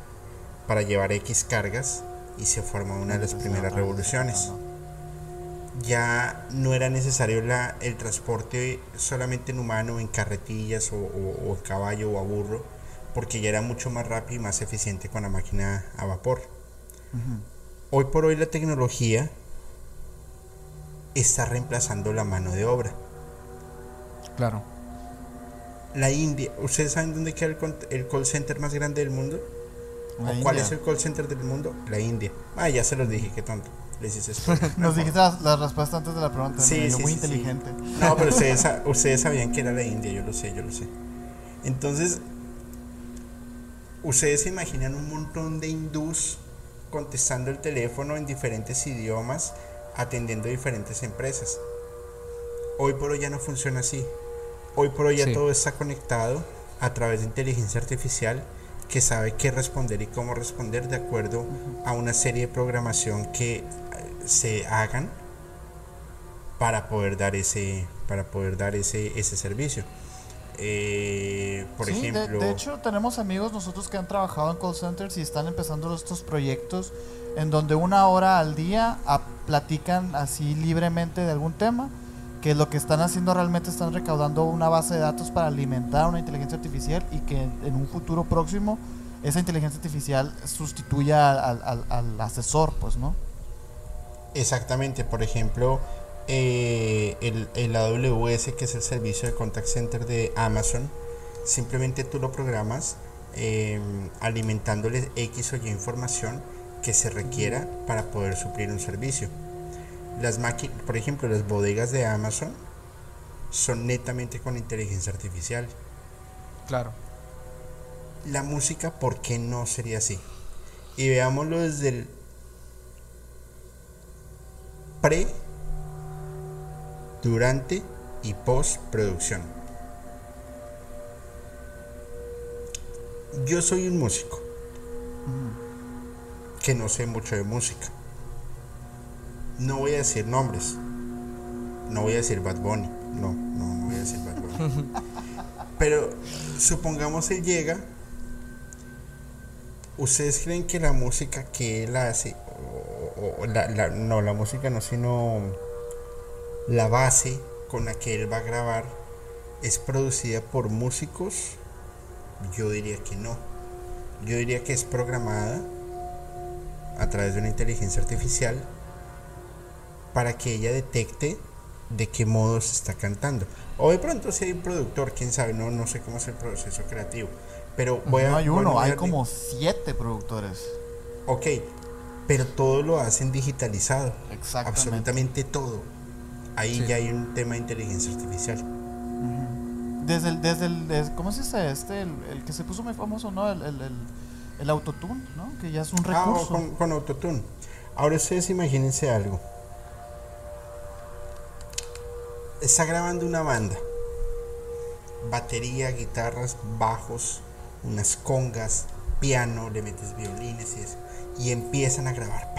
para llevar X cargas y se forma una de las primeras revoluciones ya no era necesario la, el transporte solamente en humano, en carretillas o, o- o en caballo o a burro, porque ya era mucho más rápido y más eficiente con la máquina a vapor. Hoy por hoy la tecnología está reemplazando la mano de obra. Claro. La India, ¿ustedes saben dónde queda el, el call center más grande del mundo? La ¿O ¿Cuál India. es el call center del mundo? La India. Ah, ya se los dije, qué tonto. Les hice. Nos dijiste la, la respuesta antes de la pregunta. Sí, sí, muy sí, inteligente. No, pero ustedes, ustedes sabían que era la India, yo lo sé, yo lo sé. Entonces, ustedes se imaginan un montón de hindús contestando el teléfono en diferentes idiomas, atendiendo diferentes empresas. Hoy por hoy ya no funciona así. Hoy por hoy ya Sí. todo está conectado a través de inteligencia artificial que sabe qué responder y cómo responder de acuerdo a una serie de programación que eh, se hagan para poder dar ese para poder dar ese ese servicio Eh, por Sí, de- ejemplo de, hecho, tenemos amigos nosotros que han trabajado en call centers y están empezando estos proyectos en donde una hora al día ah, platican así libremente de algún tema, que lo que están haciendo realmente están recaudando una base de datos para alimentar una inteligencia artificial y que en un futuro próximo esa inteligencia artificial sustituya al, al- al asesor, pues, ¿no? exactamente por ejemplo eh, el, el AWS, que es el servicio de contact center de Amazon, simplemente tú lo programas eh, alimentándole X o Y información que se requiera para poder suplir un servicio. Las máquinas, por ejemplo, las bodegas de Amazon son netamente con inteligencia artificial. Claro. La música, ¿por qué no sería así? Y veámoslo desde el pre, durante y post producción. Yo soy un músico que no sé mucho de música. No voy a decir nombres. No voy a decir Bad Bunny. No, no, no voy a decir Bad Bunny. Pero supongamos él llega. ¿Ustedes creen que la música que él hace, o, o la, la- no, la música no, sino la base con la que él va a grabar, es producida por músicos? Yo diría que no. Yo diría que es programada a través de una inteligencia artificial para que ella detecte de qué modo se está cantando. O de pronto si hay un productor, quién sabe, no, no sé cómo es el proceso creativo. Pero voy a... no hay uno, hay como siete productores. Ok, pero todo lo hacen digitalizado. Exactamente. Absolutamente todo. Ahí Sí. ya hay un tema de inteligencia artificial. Desde el, desde el, ¿cómo se dice este? El, el que se puso muy famoso, ¿no? El, el, el, el autotune, ¿no? Que ya es un Ah, recurso. con, con autotune. Ahora ustedes imagínense algo. Está grabando una banda. Batería, guitarras, bajos, unas congas, piano, le metes violines y eso. Y empiezan a grabar.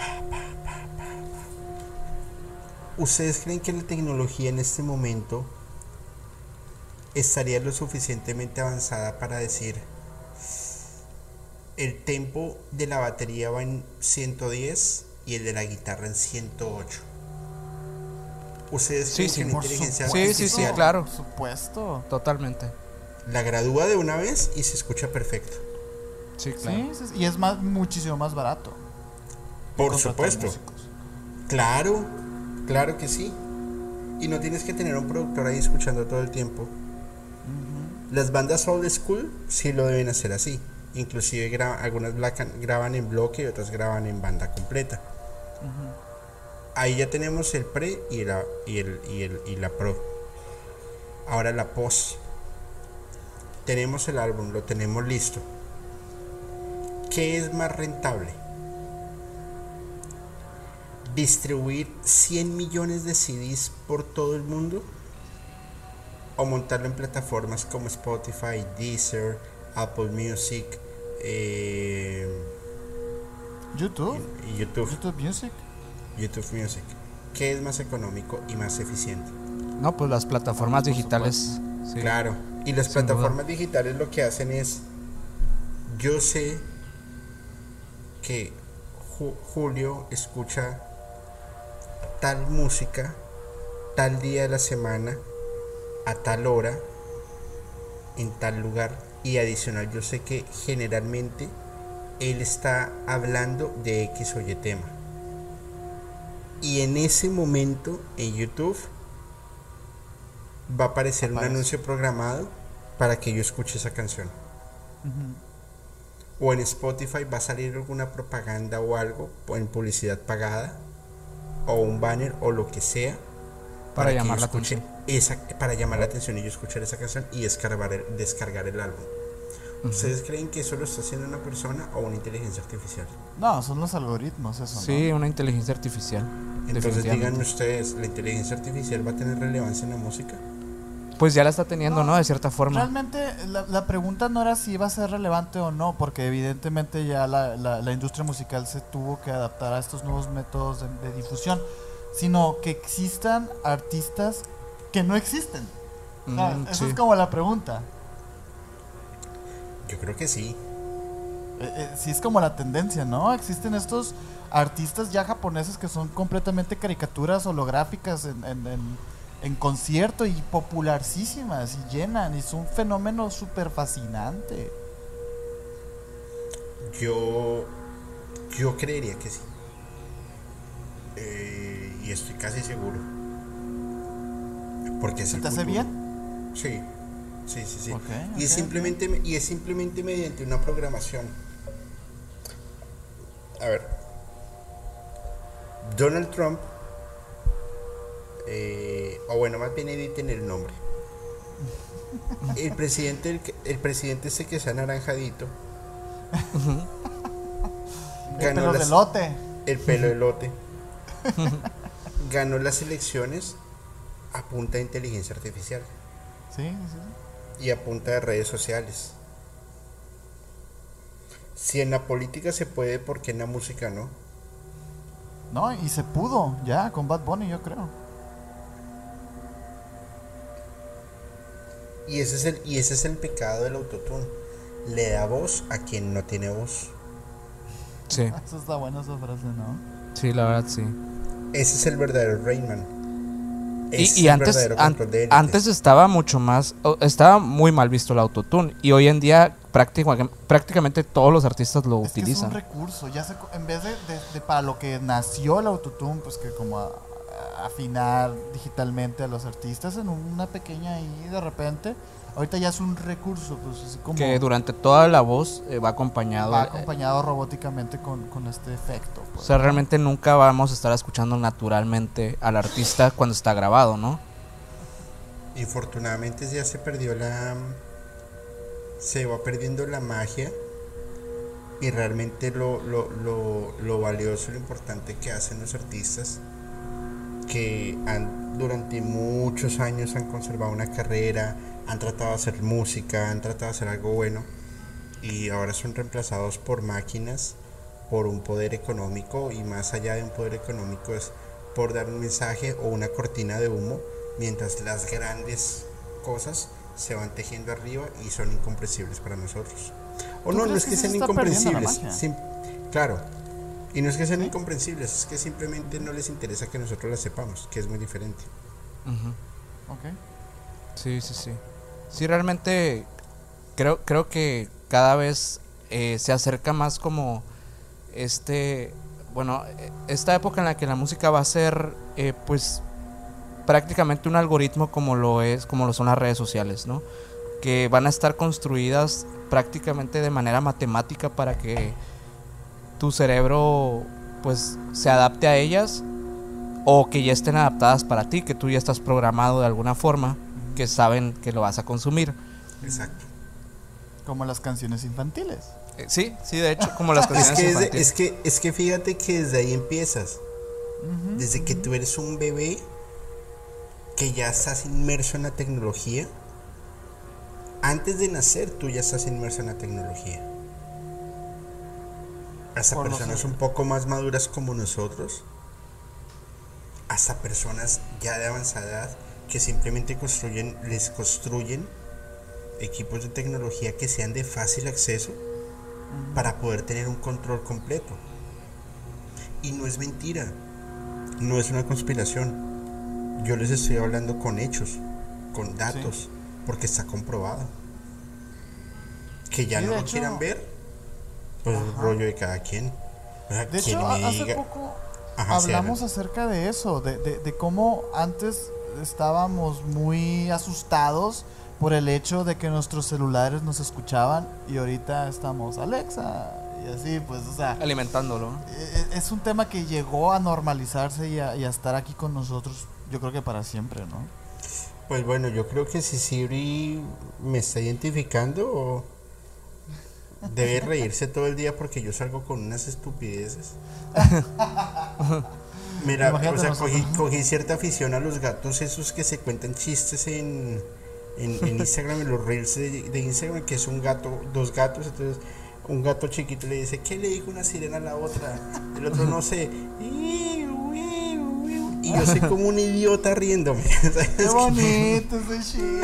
¿Ustedes creen que la tecnología en este momento estaría lo suficientemente avanzada para decir el tempo de la batería va en 110 y el de la guitarra en 108. ¿Ustedes Sí, sí, Por inteligencia Sí, sí, sí, artificial claro. Por supuesto. Totalmente. la gradúa de una vez y se escucha perfecto? Sí, claro. Sí, sí, sí, y es más, muchísimo más barato. Por supuesto. músicos. Claro, claro que sí. Y no tienes que tener un productor ahí escuchando todo el tiempo. Las bandas old school sí lo deben hacer así. Inclusive gra- algunas graban en bloque y otras graban en banda completa. Ahí ya tenemos el pre y la, y el, y el- y la pro. Ahora la post. Tenemos el álbum, lo tenemos listo. ¿Qué es más rentable? distribuir 100 millones de CDs por todo el mundo o montarlo en plataformas como Spotify, Deezer, Apple Music eh, YouTube. y YouTube, YouTube Music. YouTube Music. ¿Qué es más económico y más eficiente? No, pues las plataformas Por digitales. sí. Claro. Y las plataformas digitales lo que hacen es, yo sé que Ju- Julio escucha tal música, tal día de la semana, a tal hora, en tal lugar. Y adicional, yo sé que generalmente él está hablando de X o Y tema. Y en ese momento en YouTube va a aparecer un anuncio programado para que yo escuche esa canción. O en Spotify va a salir alguna propaganda o algo, en publicidad pagada, o un banner o lo que sea. Para que llamar yo la escuche atención. Esa, para llamar la atención y yo escuchar esa canción y descargar el, descargar el álbum. ¿Ustedes creen que eso lo está haciendo una persona o una inteligencia artificial? No, son los algoritmos, eso. ¿no? Sí, una inteligencia artificial. Entonces díganme ustedes, ¿la inteligencia artificial va a tener relevancia en la música? Pues ya la está teniendo, No, ¿no? De cierta forma. Realmente la, la pregunta no era si iba a ser relevante o no, porque evidentemente ya la, la- la industria musical se tuvo que adaptar a estos nuevos métodos de, de difusión, sino que existan artistas que no existen. Mm, Esa sí. es como la pregunta. Yo creo que sí. Eh, eh, sí es como la tendencia, ¿no? Existen estos artistas ya japoneses que son completamente caricaturas holográficas en, en, en- en concierto y popularísimas y llenan y es un fenómeno súper fascinante. Yo, yo creería que sí. Eh, y estoy casi seguro. Porque es ¿Se te hace bien? Sí, sí, sí, sí. Y, es simplemente, y es simplemente mediante una programación. A ver. Donald Trump, eh, o bueno, más bien editen el nombre. El presidente, el, presidente ese que sea naranjadito, El ganó pelo las- de lote. el pelo elote, ganó las elecciones a punta de inteligencia artificial. Sí, sí. Y a punta de redes sociales. Si en la política se puede, ¿por qué en la música no? No, y se pudo ya con Bad Bunny, yo creo. Y ese es el, y ese es el pecado del autotune. Le da voz a quien no tiene voz. Sí, Eso está buena esa frase, ¿no? sí, la verdad sí. Ese es el verdadero Rayman. Es Y, y antes, an- antes estaba mucho más, o- estaba muy mal visto el autotune y hoy en día práctica- prácticamente todos los artistas lo Es que es utilizan. un recurso, ya se, en vez de, de- de para lo que nació el autotune, pues que como a- a- afinar digitalmente a los artistas en una pequeña y de repente, ahorita ya es un recurso, pues así como que durante toda la voz eh, va acompañado. va eh, acompañado robóticamente con, con este efecto. o pues. sea, realmente nunca vamos a estar escuchando naturalmente al artista cuando está grabado, ¿no? Infortunadamente ya se perdió la. Se va perdiendo la magia. Y realmente lo, lo, lo, lo valioso, lo importante que hacen los artistas. Que han, durante muchos años han conservado una carrera, han tratado de hacer música, han tratado de hacer algo bueno. Y ahora son reemplazados por máquinas, por un poder económico. Y más allá de un poder económico es por dar un mensaje o una cortina de humo mientras las grandes cosas se van tejiendo arriba y son incomprensibles para nosotros. O ¿Tú no, no es que que se sean incomprensibles. sim- claro. Y no es que sean incomprensibles, es que simplemente no les interesa que nosotros las sepamos, que es muy diferente. Ujú. Ok. Sí, sí, sí. Sí, realmente creo, creo que cada vez eh, se acerca más como este, bueno, esta época en la que la música va a ser, eh, pues, prácticamente un algoritmo como lo es, como lo son las redes sociales, ¿no? Que van a estar construidas prácticamente de manera matemática para que tu cerebro, pues, se adapte a ellas o que ya estén adaptadas para ti, que tú ya estás programado de alguna forma, que saben que lo vas a consumir. Exacto. Como las canciones infantiles. Eh, sí, sí, de hecho, como las Es canciones que, es, de- infantiles. es que, es que fíjate que desde ahí empiezas. Desde que tú eres un bebé que ya estás inmerso en la tecnología. Antes de nacer tú ya estás inmerso en la tecnología. Hasta Por personas un poco más maduras como nosotros. Hasta personas ya de avanzada edad que simplemente construyen, les construyen equipos de tecnología que sean de fácil acceso para poder tener un control completo. Y no es mentira, no es una conspiración. Yo les estoy hablando con hechos, con datos, porque está comprobado. Que ya no lo hecho- quieran ver, pues es Ajá. rollo de cada quien. O sea, De quien hecho, me hace diga- poco Ajá, hablamos acerca de eso, de, de- de cómo antes estábamos muy asustados por el hecho de que nuestros celulares nos escuchaban y ahorita estamos Alexa y así, pues, o sea, Alimentándolo. e- e- es un tema que llegó a normalizarse y a, y a estar aquí con nosotros, yo creo que para siempre, ¿no? Pues bueno, yo creo que si Siri me está identificando o debe reírse todo el día porque yo salgo con unas estupideces. Mira, Imagínate o sea, cogí, cogí cierta afición a los gatos esos que se cuentan chistes en, en, en Instagram, en los reels de, de Instagram, que es un gato, dos gatos, entonces un gato chiquito le dice, ¿qué le dijo una sirena a la otra? El otro no sé. Y yo soy como un idiota riéndome. Qué bonito ese chiste.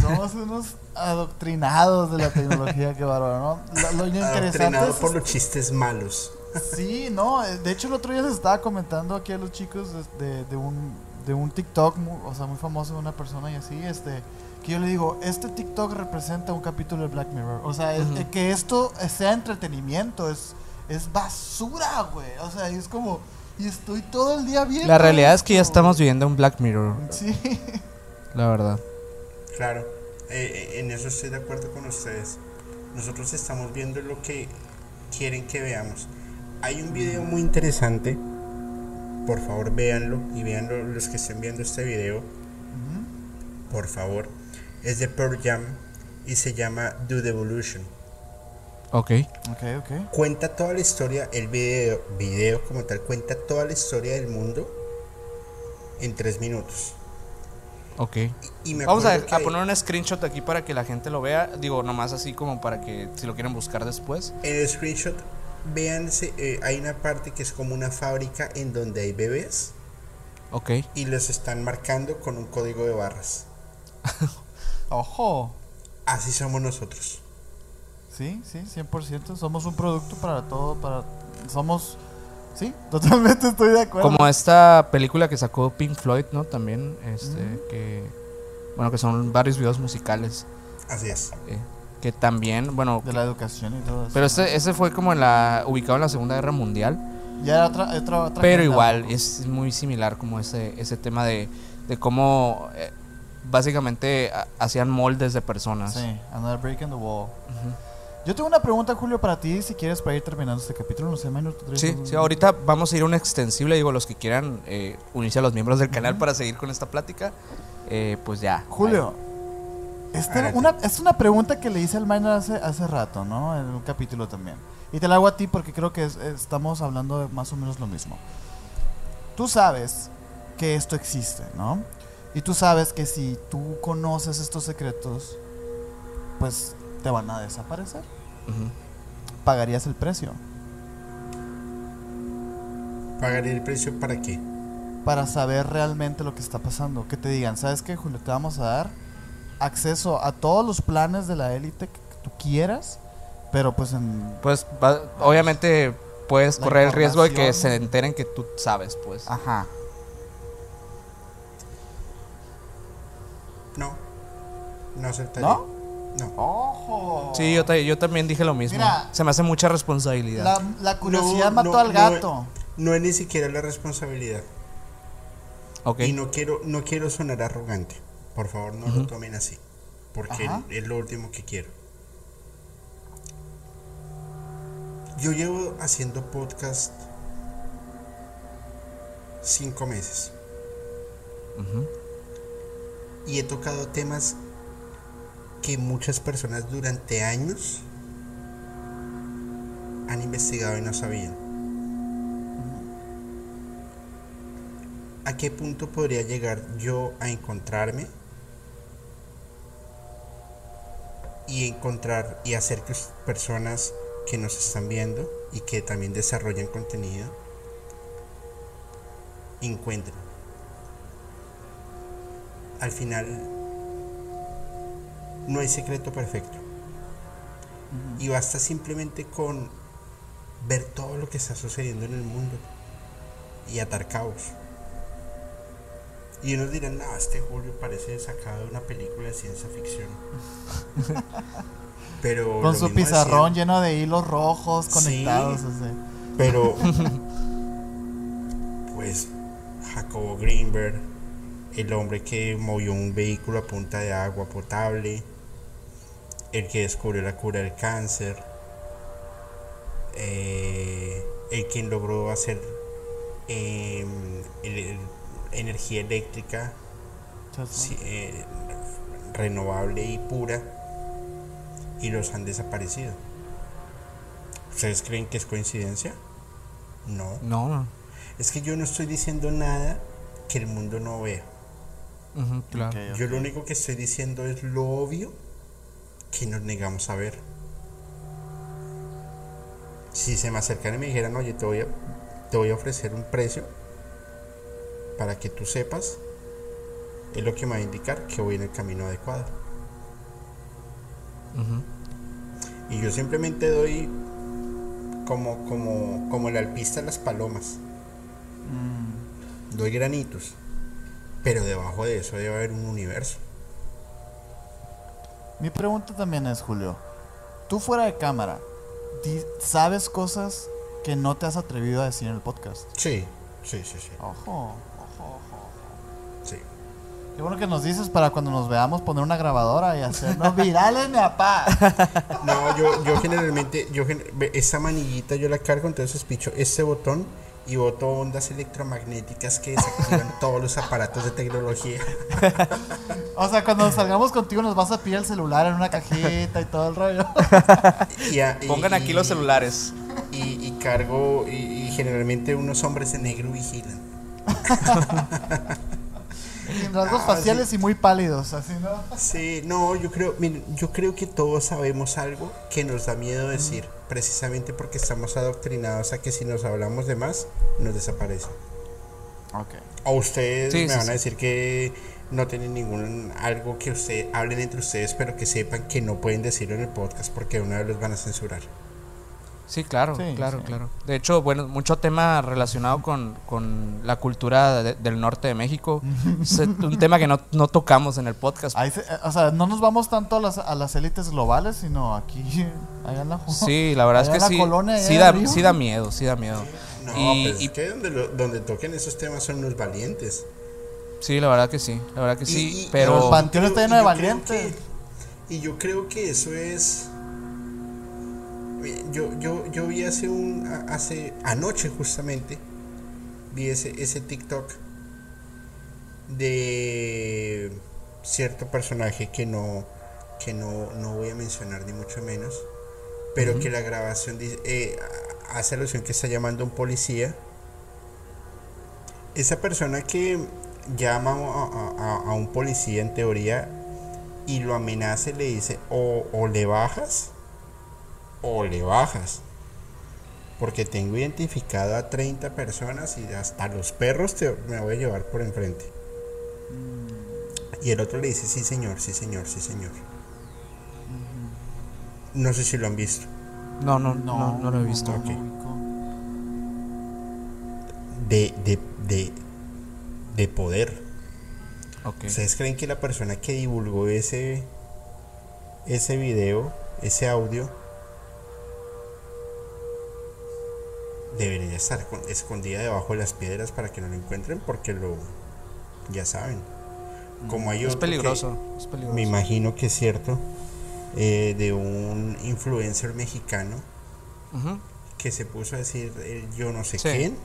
Somos unos adoctrinados de la tecnología, qué bárbaro, ¿no? Lo, interesante por los chistes malos. Sí, no, eh, de hecho el otro día les estaba comentando aquí a los chicos de, de- de un, de un TikTok, mu- o sea, muy famoso de una persona y así, este, que yo le digo, este TikTok representa un capítulo de Black Mirror, o sea, es- eh, que esto sea entretenimiento, es, es basura, güey, o sea, es como, y estoy todo el día viendo. La realidad es que ya estamos viviendo un Black Mirror, Sí. la verdad. Claro, eh, en eso estoy de acuerdo con ustedes. Nosotros estamos viendo lo que quieren que veamos. Hay un video muy interesante. Por favor, véanlo y véanlo los que estén viendo este video. Por favor. Es de Pearl Jam y se llama Do the Evolution. Ok. Ok, ok. Cuenta toda la historia, el video, video como tal, cuenta toda la historia del mundo en tres minutos. Ok. Y me Vamos a, a poner un screenshot aquí para que la gente lo vea. Digo, nomás así como para que si lo quieren buscar después. En el screenshot, véanse, eh, hay una parte que es como una fábrica en donde hay bebés Ok. y los están marcando con un código de barras. Ojo. Así somos nosotros. Sí, sí, 100%. Somos un producto para todo, para... Somos... Sí, totalmente estoy de acuerdo. Como esta película que sacó Pink Floyd, ¿no? También, este, que... Bueno, que son varios videos musicales. Así es. eh, que también, bueno... De la educación y todo eso. Pero este, ese fue como en la... Ubicado en la Segunda Guerra Mundial. Ya era otra, otra, otra Pero igual, es muy similar como ese, ese tema de, de cómo... eh, básicamente ha- hacían moldes de personas. Sí, another break in the wall. Ujú. Yo tengo una pregunta, Julio, para ti, si quieres, para ir terminando este capítulo. No sé, Minor, ¿tú traes Sí, sí, ahorita vamos a ir a un extensible, digo, los que quieran eh, unirse a los miembros del canal para seguir con esta plática, eh, pues ya. Julio, Adelante. una, es una pregunta que le hice al Minor hace, hace rato, ¿no? En un capítulo también. Y te la hago a ti porque creo que es- estamos hablando de más o menos lo mismo. Tú sabes que esto existe, ¿no? Y tú sabes que si tú conoces estos secretos, pues te van a desaparecer. ¿Pagarías el precio? ¿Pagaré el precio para qué? para saber realmente lo que está pasando. Que te digan, ¿sabes qué, Julio? Te vamos a dar acceso a todos los planes de la élite que tú quieras, pero pues en... Pues va- obviamente puedes correr el riesgo de que se enteren que tú sabes, pues. Ajá. No. No aceptaría. ¿No? No. ¡Ojo! Sí, yo, yo también dije lo mismo. Mira, se me hace mucha responsabilidad. La, la curiosidad No, mató no, al no, gato. No es ni siquiera la responsabilidad. ok. Y no quiero, no quiero sonar arrogante. Por favor, no lo tomen así. Porque Ajá. es lo último que quiero. Yo llevo haciendo podcast cinco meses. Y he tocado temas que muchas personas durante años han investigado y no sabían. ¿A qué punto podría llegar yo a encontrarme y encontrar y hacer que personas que nos están viendo y que también desarrollan contenido encuentren? Al final no hay secreto perfecto. Y basta simplemente con ver todo lo que está sucediendo en el mundo y atar cabos. Y unos dirán, no, este Julio parece sacado de una película de ciencia ficción. Pero Con su pizarrón lleno de hilos rojos Sí. conectados. así. Pero, pues, Jacobo Greenberg, el hombre que movió un vehículo a punta de agua potable, el que descubrió la cura del cáncer, eh, el quien logró hacer em, el- el- energía eléctrica sí, eh, renovable y pura y los han desaparecido. ¿Ustedes creen que es coincidencia? No. No, no. Es que yo no estoy diciendo nada que el mundo no vea. Claro. Yo lo único que estoy diciendo es lo obvio que nos negamos a ver. Si se me acercan y me dijeran, oye, te voy a, te voy a ofrecer un precio para que tú sepas, es lo que me va a indicar que voy en el camino adecuado. Y yo simplemente doy como, como, como el alpista a las palomas. Mm, Doy granitos. Pero debajo de eso debe haber un universo. Mi pregunta también es, Julio, tú fuera de cámara, ¿sabes cosas que no te has atrevido a decir en el podcast? Sí, Sí, sí, sí. Ojo. Qué bueno que nos dices para cuando nos veamos poner una grabadora y hacernos virales, mi papá. No, yo, yo generalmente, yo esa manillita yo la cargo, entonces picho este botón y boto ondas electromagnéticas que desactivan todos los aparatos de tecnología. O sea, cuando salgamos contigo nos vas a pedir el celular en una cajita y todo el rollo. Y a- y- Pongan aquí y- los celulares. Y, y cargo, y, y generalmente unos hombres de negro vigilan. Sin rasgos Ah, faciales y muy pálidos, así, ¿no? Sí, no, yo creo, miren, yo creo que todos sabemos algo que nos da miedo decir, precisamente porque estamos adoctrinados a que si nos hablamos de más, nos desaparecen. Ok. O ustedes Sí, me sí, van a sí. decir que no tienen ningún algo que ustedes hablen entre ustedes, pero que sepan que no pueden decirlo en el podcast porque de una vez los van a censurar. Sí, claro, Sí, claro, sí. claro. De hecho, bueno, mucho tema relacionado con, con la cultura de- del norte de México. es un tema que no, no tocamos en el podcast. Ahí se- eh, o sea, no nos vamos tanto a las, a las élites globales, sino aquí, allá en la Sí, la verdad es que sí. colonia, Sí da, sí da miedo, sí da miedo. No, y, pues y- es que donde, lo- donde toquen esos temas son los valientes. sí, la verdad que sí, la verdad que Y- sí. y- Pero pero el panteón está lleno de yo creo valientes. que- y yo creo que eso es. Yo, yo, yo vi hace un. hace. anoche justamente. Vi ese, ese TikTok de cierto personaje que no. que no, no voy a mencionar ni mucho menos. Pero que la grabación dice, eh, hace alusión que está llamando a un policía. Esa persona que llama a, a- a un policía en teoría y lo amenaza y le dice o, o le bajas o le bajas. Porque tengo identificado a 30 personas y hasta los perros te, me voy a llevar por enfrente. Y el otro le dice, sí señor, sí señor, sí señor. No sé si lo han visto. no, no, no, no, lo he visto. no, Ok. no ubico. De, de, de, de poder. Ok. ¿Ustedes creen que la persona que divulgó ese, ese video, ese audio, debería estar con- escondida debajo de las piedras para que no lo encuentren? Porque lo, ya saben. Como hay Es que peligroso, es peligroso. me imagino que es cierto, eh, de un influencer mexicano que se puso a decir yo no sé Sí. quién,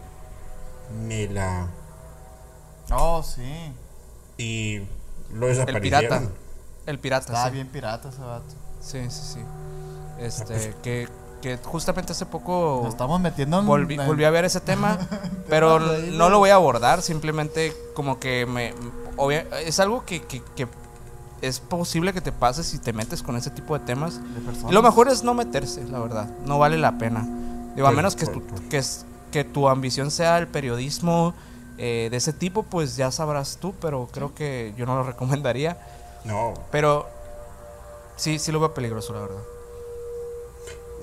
me la... Oh, sí. y lo El desaparecieron. pirata. El pirata, Estaba sí. bien pirata ese vato. Sí, sí, sí. Ah, Este, pues. que, que justamente hace poco Nos estamos metiendo en. volví, a ver ese tema, pero no lo voy a abordar, simplemente como que me... obvia- es algo que, que- que es posible que te pase si te metes con ese tipo de temas. de lo mejor es no meterse, la verdad. No vale la pena. Digo, a menos que tu, que, que tu ambición sea el periodismo eh, de ese tipo, pues ya sabrás tú, pero creo que yo no lo recomendaría. No, Pero sí, sí lo veo peligroso, la verdad.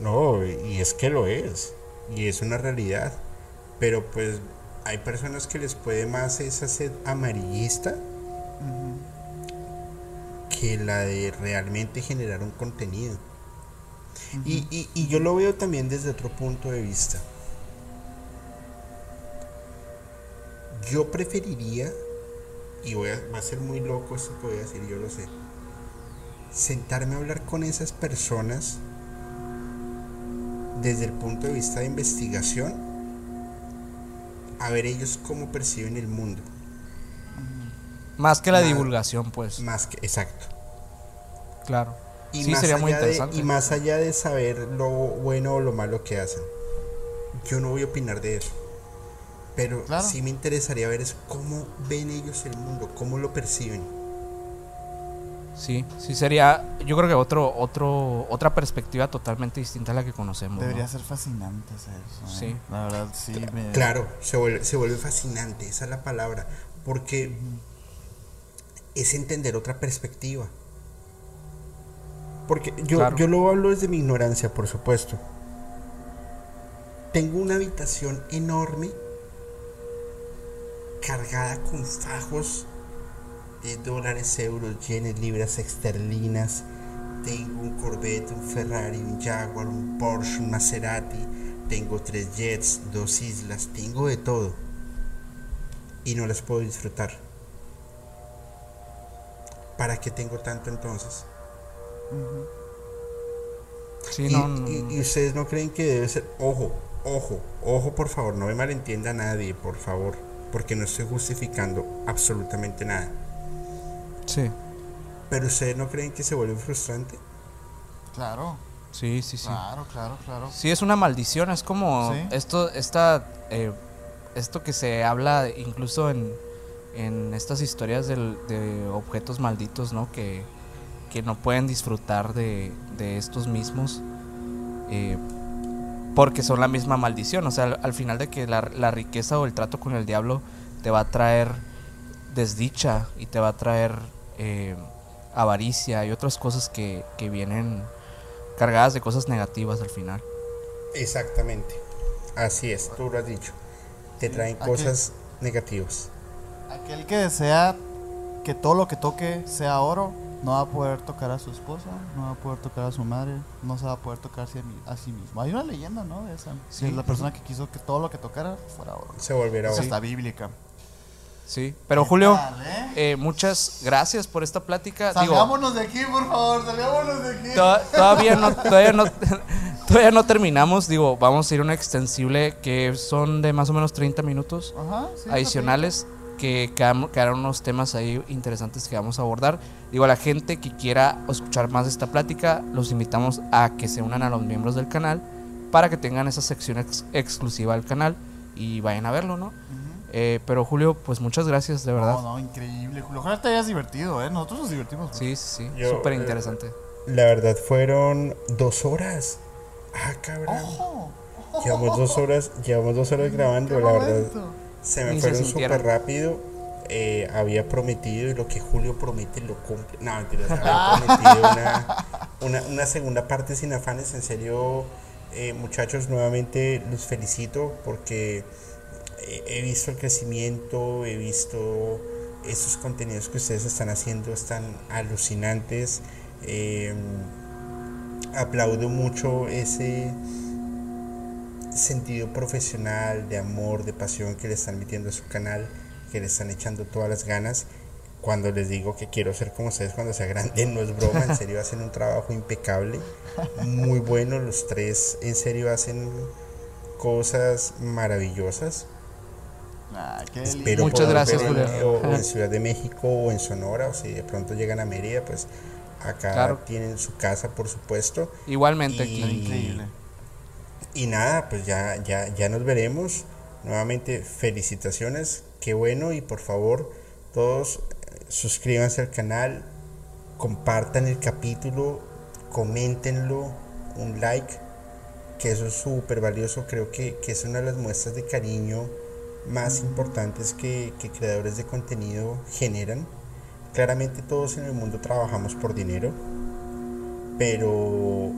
No, y es que lo es. Y es una realidad. Pero pues hay personas que les puede más esa sed amarillista que la de realmente generar un contenido. y, y- y yo lo veo también desde otro punto de vista. Yo preferiría, y voy a, va a ser muy loco esto que voy a decir, yo lo sé, sentarme a hablar con esas personas desde el punto de vista de investigación, a ver ellos cómo perciben el mundo. Más que la divulgación, pues. Más que, exacto. Claro. Y sí, más sería muy allá de- interesante. y más allá de saber lo bueno o lo malo que hacen, yo no voy a opinar de eso. Pero Claro. sí me interesaría ver es cómo ven ellos el mundo, cómo lo perciben. Sí, sí sería, yo creo que otro, otro, otra perspectiva totalmente distinta a la que conocemos. ¿no? Debería ser fascinante hacer eso. ¿eh? Sí. La verdad, sí. me- Claro, se vuelve, se vuelve fascinante, esa es la palabra, porque es entender otra perspectiva. Porque yo, Claro. yo lo hablo desde mi ignorancia, por supuesto. Tengo una habitación enorme, cargada con fajos de dólares, euros, yenes, libras esterlinas. Tengo un Corvette, un Ferrari, un Jaguar, un Porsche, un Maserati. Tengo tres jets, dos islas, tengo de todo. y no las puedo disfrutar. ¿Para qué tengo tanto entonces? Sí, y, no, no, y- ustedes no creen que debe ser, ojo, ojo, ojo por favor, no me malentienda nadie, por favor, porque no estoy justificando absolutamente nada. Sí, Pero ustedes no creen que se vuelve frustrante? Claro, sí, sí, sí. claro, claro, claro. Sí, es una maldición, es como Sí. esto, esta, eh, esto que se habla incluso en, en estas historias del- de objetos malditos, ¿no? Que, que no pueden disfrutar de, de estos mismos eh, porque son la misma maldición. O sea, al, al final de que la, la riqueza o el trato con el diablo te va a traer desdicha y te va a traer eh, avaricia y otras cosas que, que vienen cargadas de cosas negativas al final. Exactamente. Así es, tú lo has dicho. Te traen cosas negativas. Aquel que desea que todo lo que toque sea oro, no va a poder tocar a su esposa, no va a poder tocar a su madre, no se va a poder tocar a sí, mismo. Hay una leyenda, ¿no? De esa. Sí. De la persona que quiso que todo lo que tocara fuera oro. Se volverá oro. está bíblica. Sí, pero Julio, tal, eh? eh, muchas gracias por esta plática. Digo, Salgámonos de aquí, por favor, salgámonos de aquí. to- todavía no, todavía no, todavía no terminamos. Digo, vamos a ir a una extensible que son de más o menos 30 minutos Ajá, sí, adicionales que quedaron unos temas ahí interesantes que vamos a abordar. Digo, a la gente que quiera escuchar más de esta plática, los invitamos a que se unan a los miembros del canal para que tengan esa sección ex- exclusiva del canal y vayan a verlo, ¿no? Eh, pero Julio, pues muchas gracias, de verdad. No, no, increíble, Julio. Ojalá te hayas divertido, ¿eh? Nosotros nos divertimos. Sí, sí, sí, súper eh, interesante. La verdad fueron dos horas. Ah, cabrón. ¡Ojo! Llevamos dos horas, llevamos dos horas grabando, ¡Qué la verdad. Se me fueron súper rápido. Eh, había prometido y lo que Julio promete lo cumple. No, mentiras. Había prometido una, una, una segunda parte sin afanes. En serio, eh, muchachos, nuevamente los felicito porque he visto el crecimiento, he visto estos contenidos que ustedes están haciendo, están alucinantes. Eh, aplaudo mucho ese sentido profesional, de amor, de pasión que le están metiendo a su canal, que le están echando todas las ganas. Cuando les digo que quiero ser como ustedes cuando sea grande, no es broma, en serio hacen un trabajo impecable, muy bueno, los tres en serio hacen cosas maravillosas. Ah, qué Espero Muchas gracias, en- Julio. o, o en Ciudad de México o en Sonora, o si de pronto llegan a Mérida, pues acá Claro. tienen su casa, por supuesto. Igualmente y- aquí. Increíble. Y nada, pues ya, ya, ya nos veremos. Nuevamente, felicitaciones, qué bueno y por favor, todos eh, suscríbanse al canal, compartan el capítulo, coméntenlo, un like, que eso es súper valioso, creo que, que es una de las muestras de cariño más importantes que, que creadores de contenido generan. Claramente todos en el mundo trabajamos por dinero, pero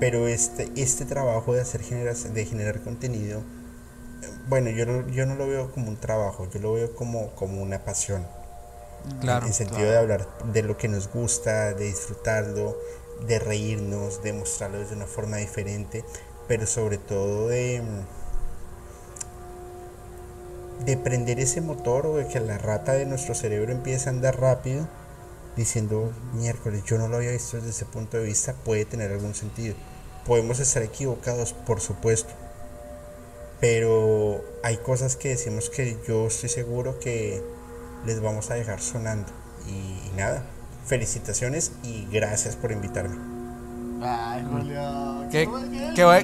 pero este, este trabajo de hacer generación, de generar contenido, bueno, yo no, yo no lo veo como un trabajo, yo lo veo como, como una pasión. Claro. en sentido claro. de hablar de lo que nos gusta, de disfrutarlo, de reírnos, de mostrarlo de una forma diferente, pero sobre todo de, de prender ese motor o de que la rata de nuestro cerebro empiece a andar rápido, diciendo, miércoles, yo no lo había visto desde ese punto de vista, puede tener algún sentido. Podemos estar equivocados, por supuesto, pero hay cosas que decimos que yo estoy seguro que les vamos a dejar sonando. Y, nada, felicitaciones y gracias por invitarme. Ay, Julio. Qué,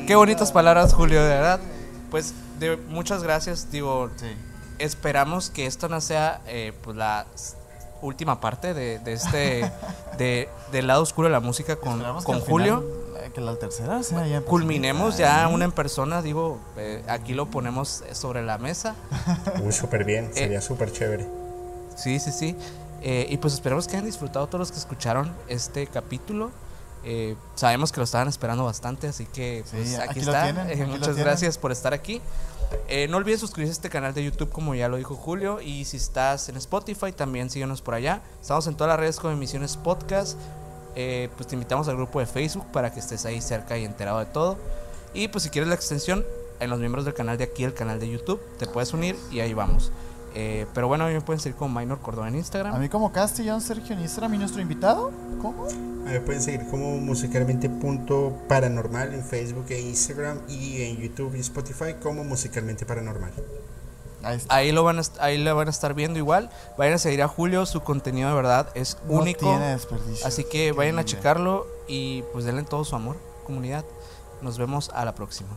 qué, bonitas palabras, Julio, de verdad. Pues de, muchas gracias. Digo, Sí. esperamos que esta no sea eh, pues la última parte de, de este de, del lado oscuro de la música con, Esperamos que con Julio. final, eh, que la tercera sea ya. Culminemos ya una en persona, digo, eh, aquí lo ponemos sobre la mesa. Uy, súper bien, Eh, sería súper chévere. Sí, sí, sí. Eh, y pues esperemos que hayan disfrutado todos los que escucharon este capítulo. Eh, sabemos que lo estaban esperando bastante, así que Sí, pues, aquí está. tienen, Eh, aquí muchas gracias por estar aquí. Eh, no olvides suscribirse a este canal de YouTube, como ya lo dijo Julio. Y si estás en Spotify, también síguenos por allá. Estamos en todas las redes como Emisiones Podcast. Eh, pues te invitamos al grupo de Facebook para que estés ahí cerca y enterado de todo. Y pues si quieres la extensión, en los miembros del canal de aquí, el canal de YouTube, te puedes unir y ahí vamos. Eh, pero bueno, a mí me pueden seguir como Minor Cordón en A Instagram. mí como Castellón Sergio en Instagram y nuestro invitado. ¿Cómo? A mí pueden seguir como musicalmente punto paranormal en Facebook e Instagram y en YouTube y Spotify como musicalmente paranormal. Ahí. Ahí lo van a, ahí lo van a estar viendo igual. Vayan a seguir a Julio, su contenido de verdad es No único. tiene desperdicio. Así que vayan a checarlo y pues denle todo su amor, comunidad. Nos vemos a la próxima.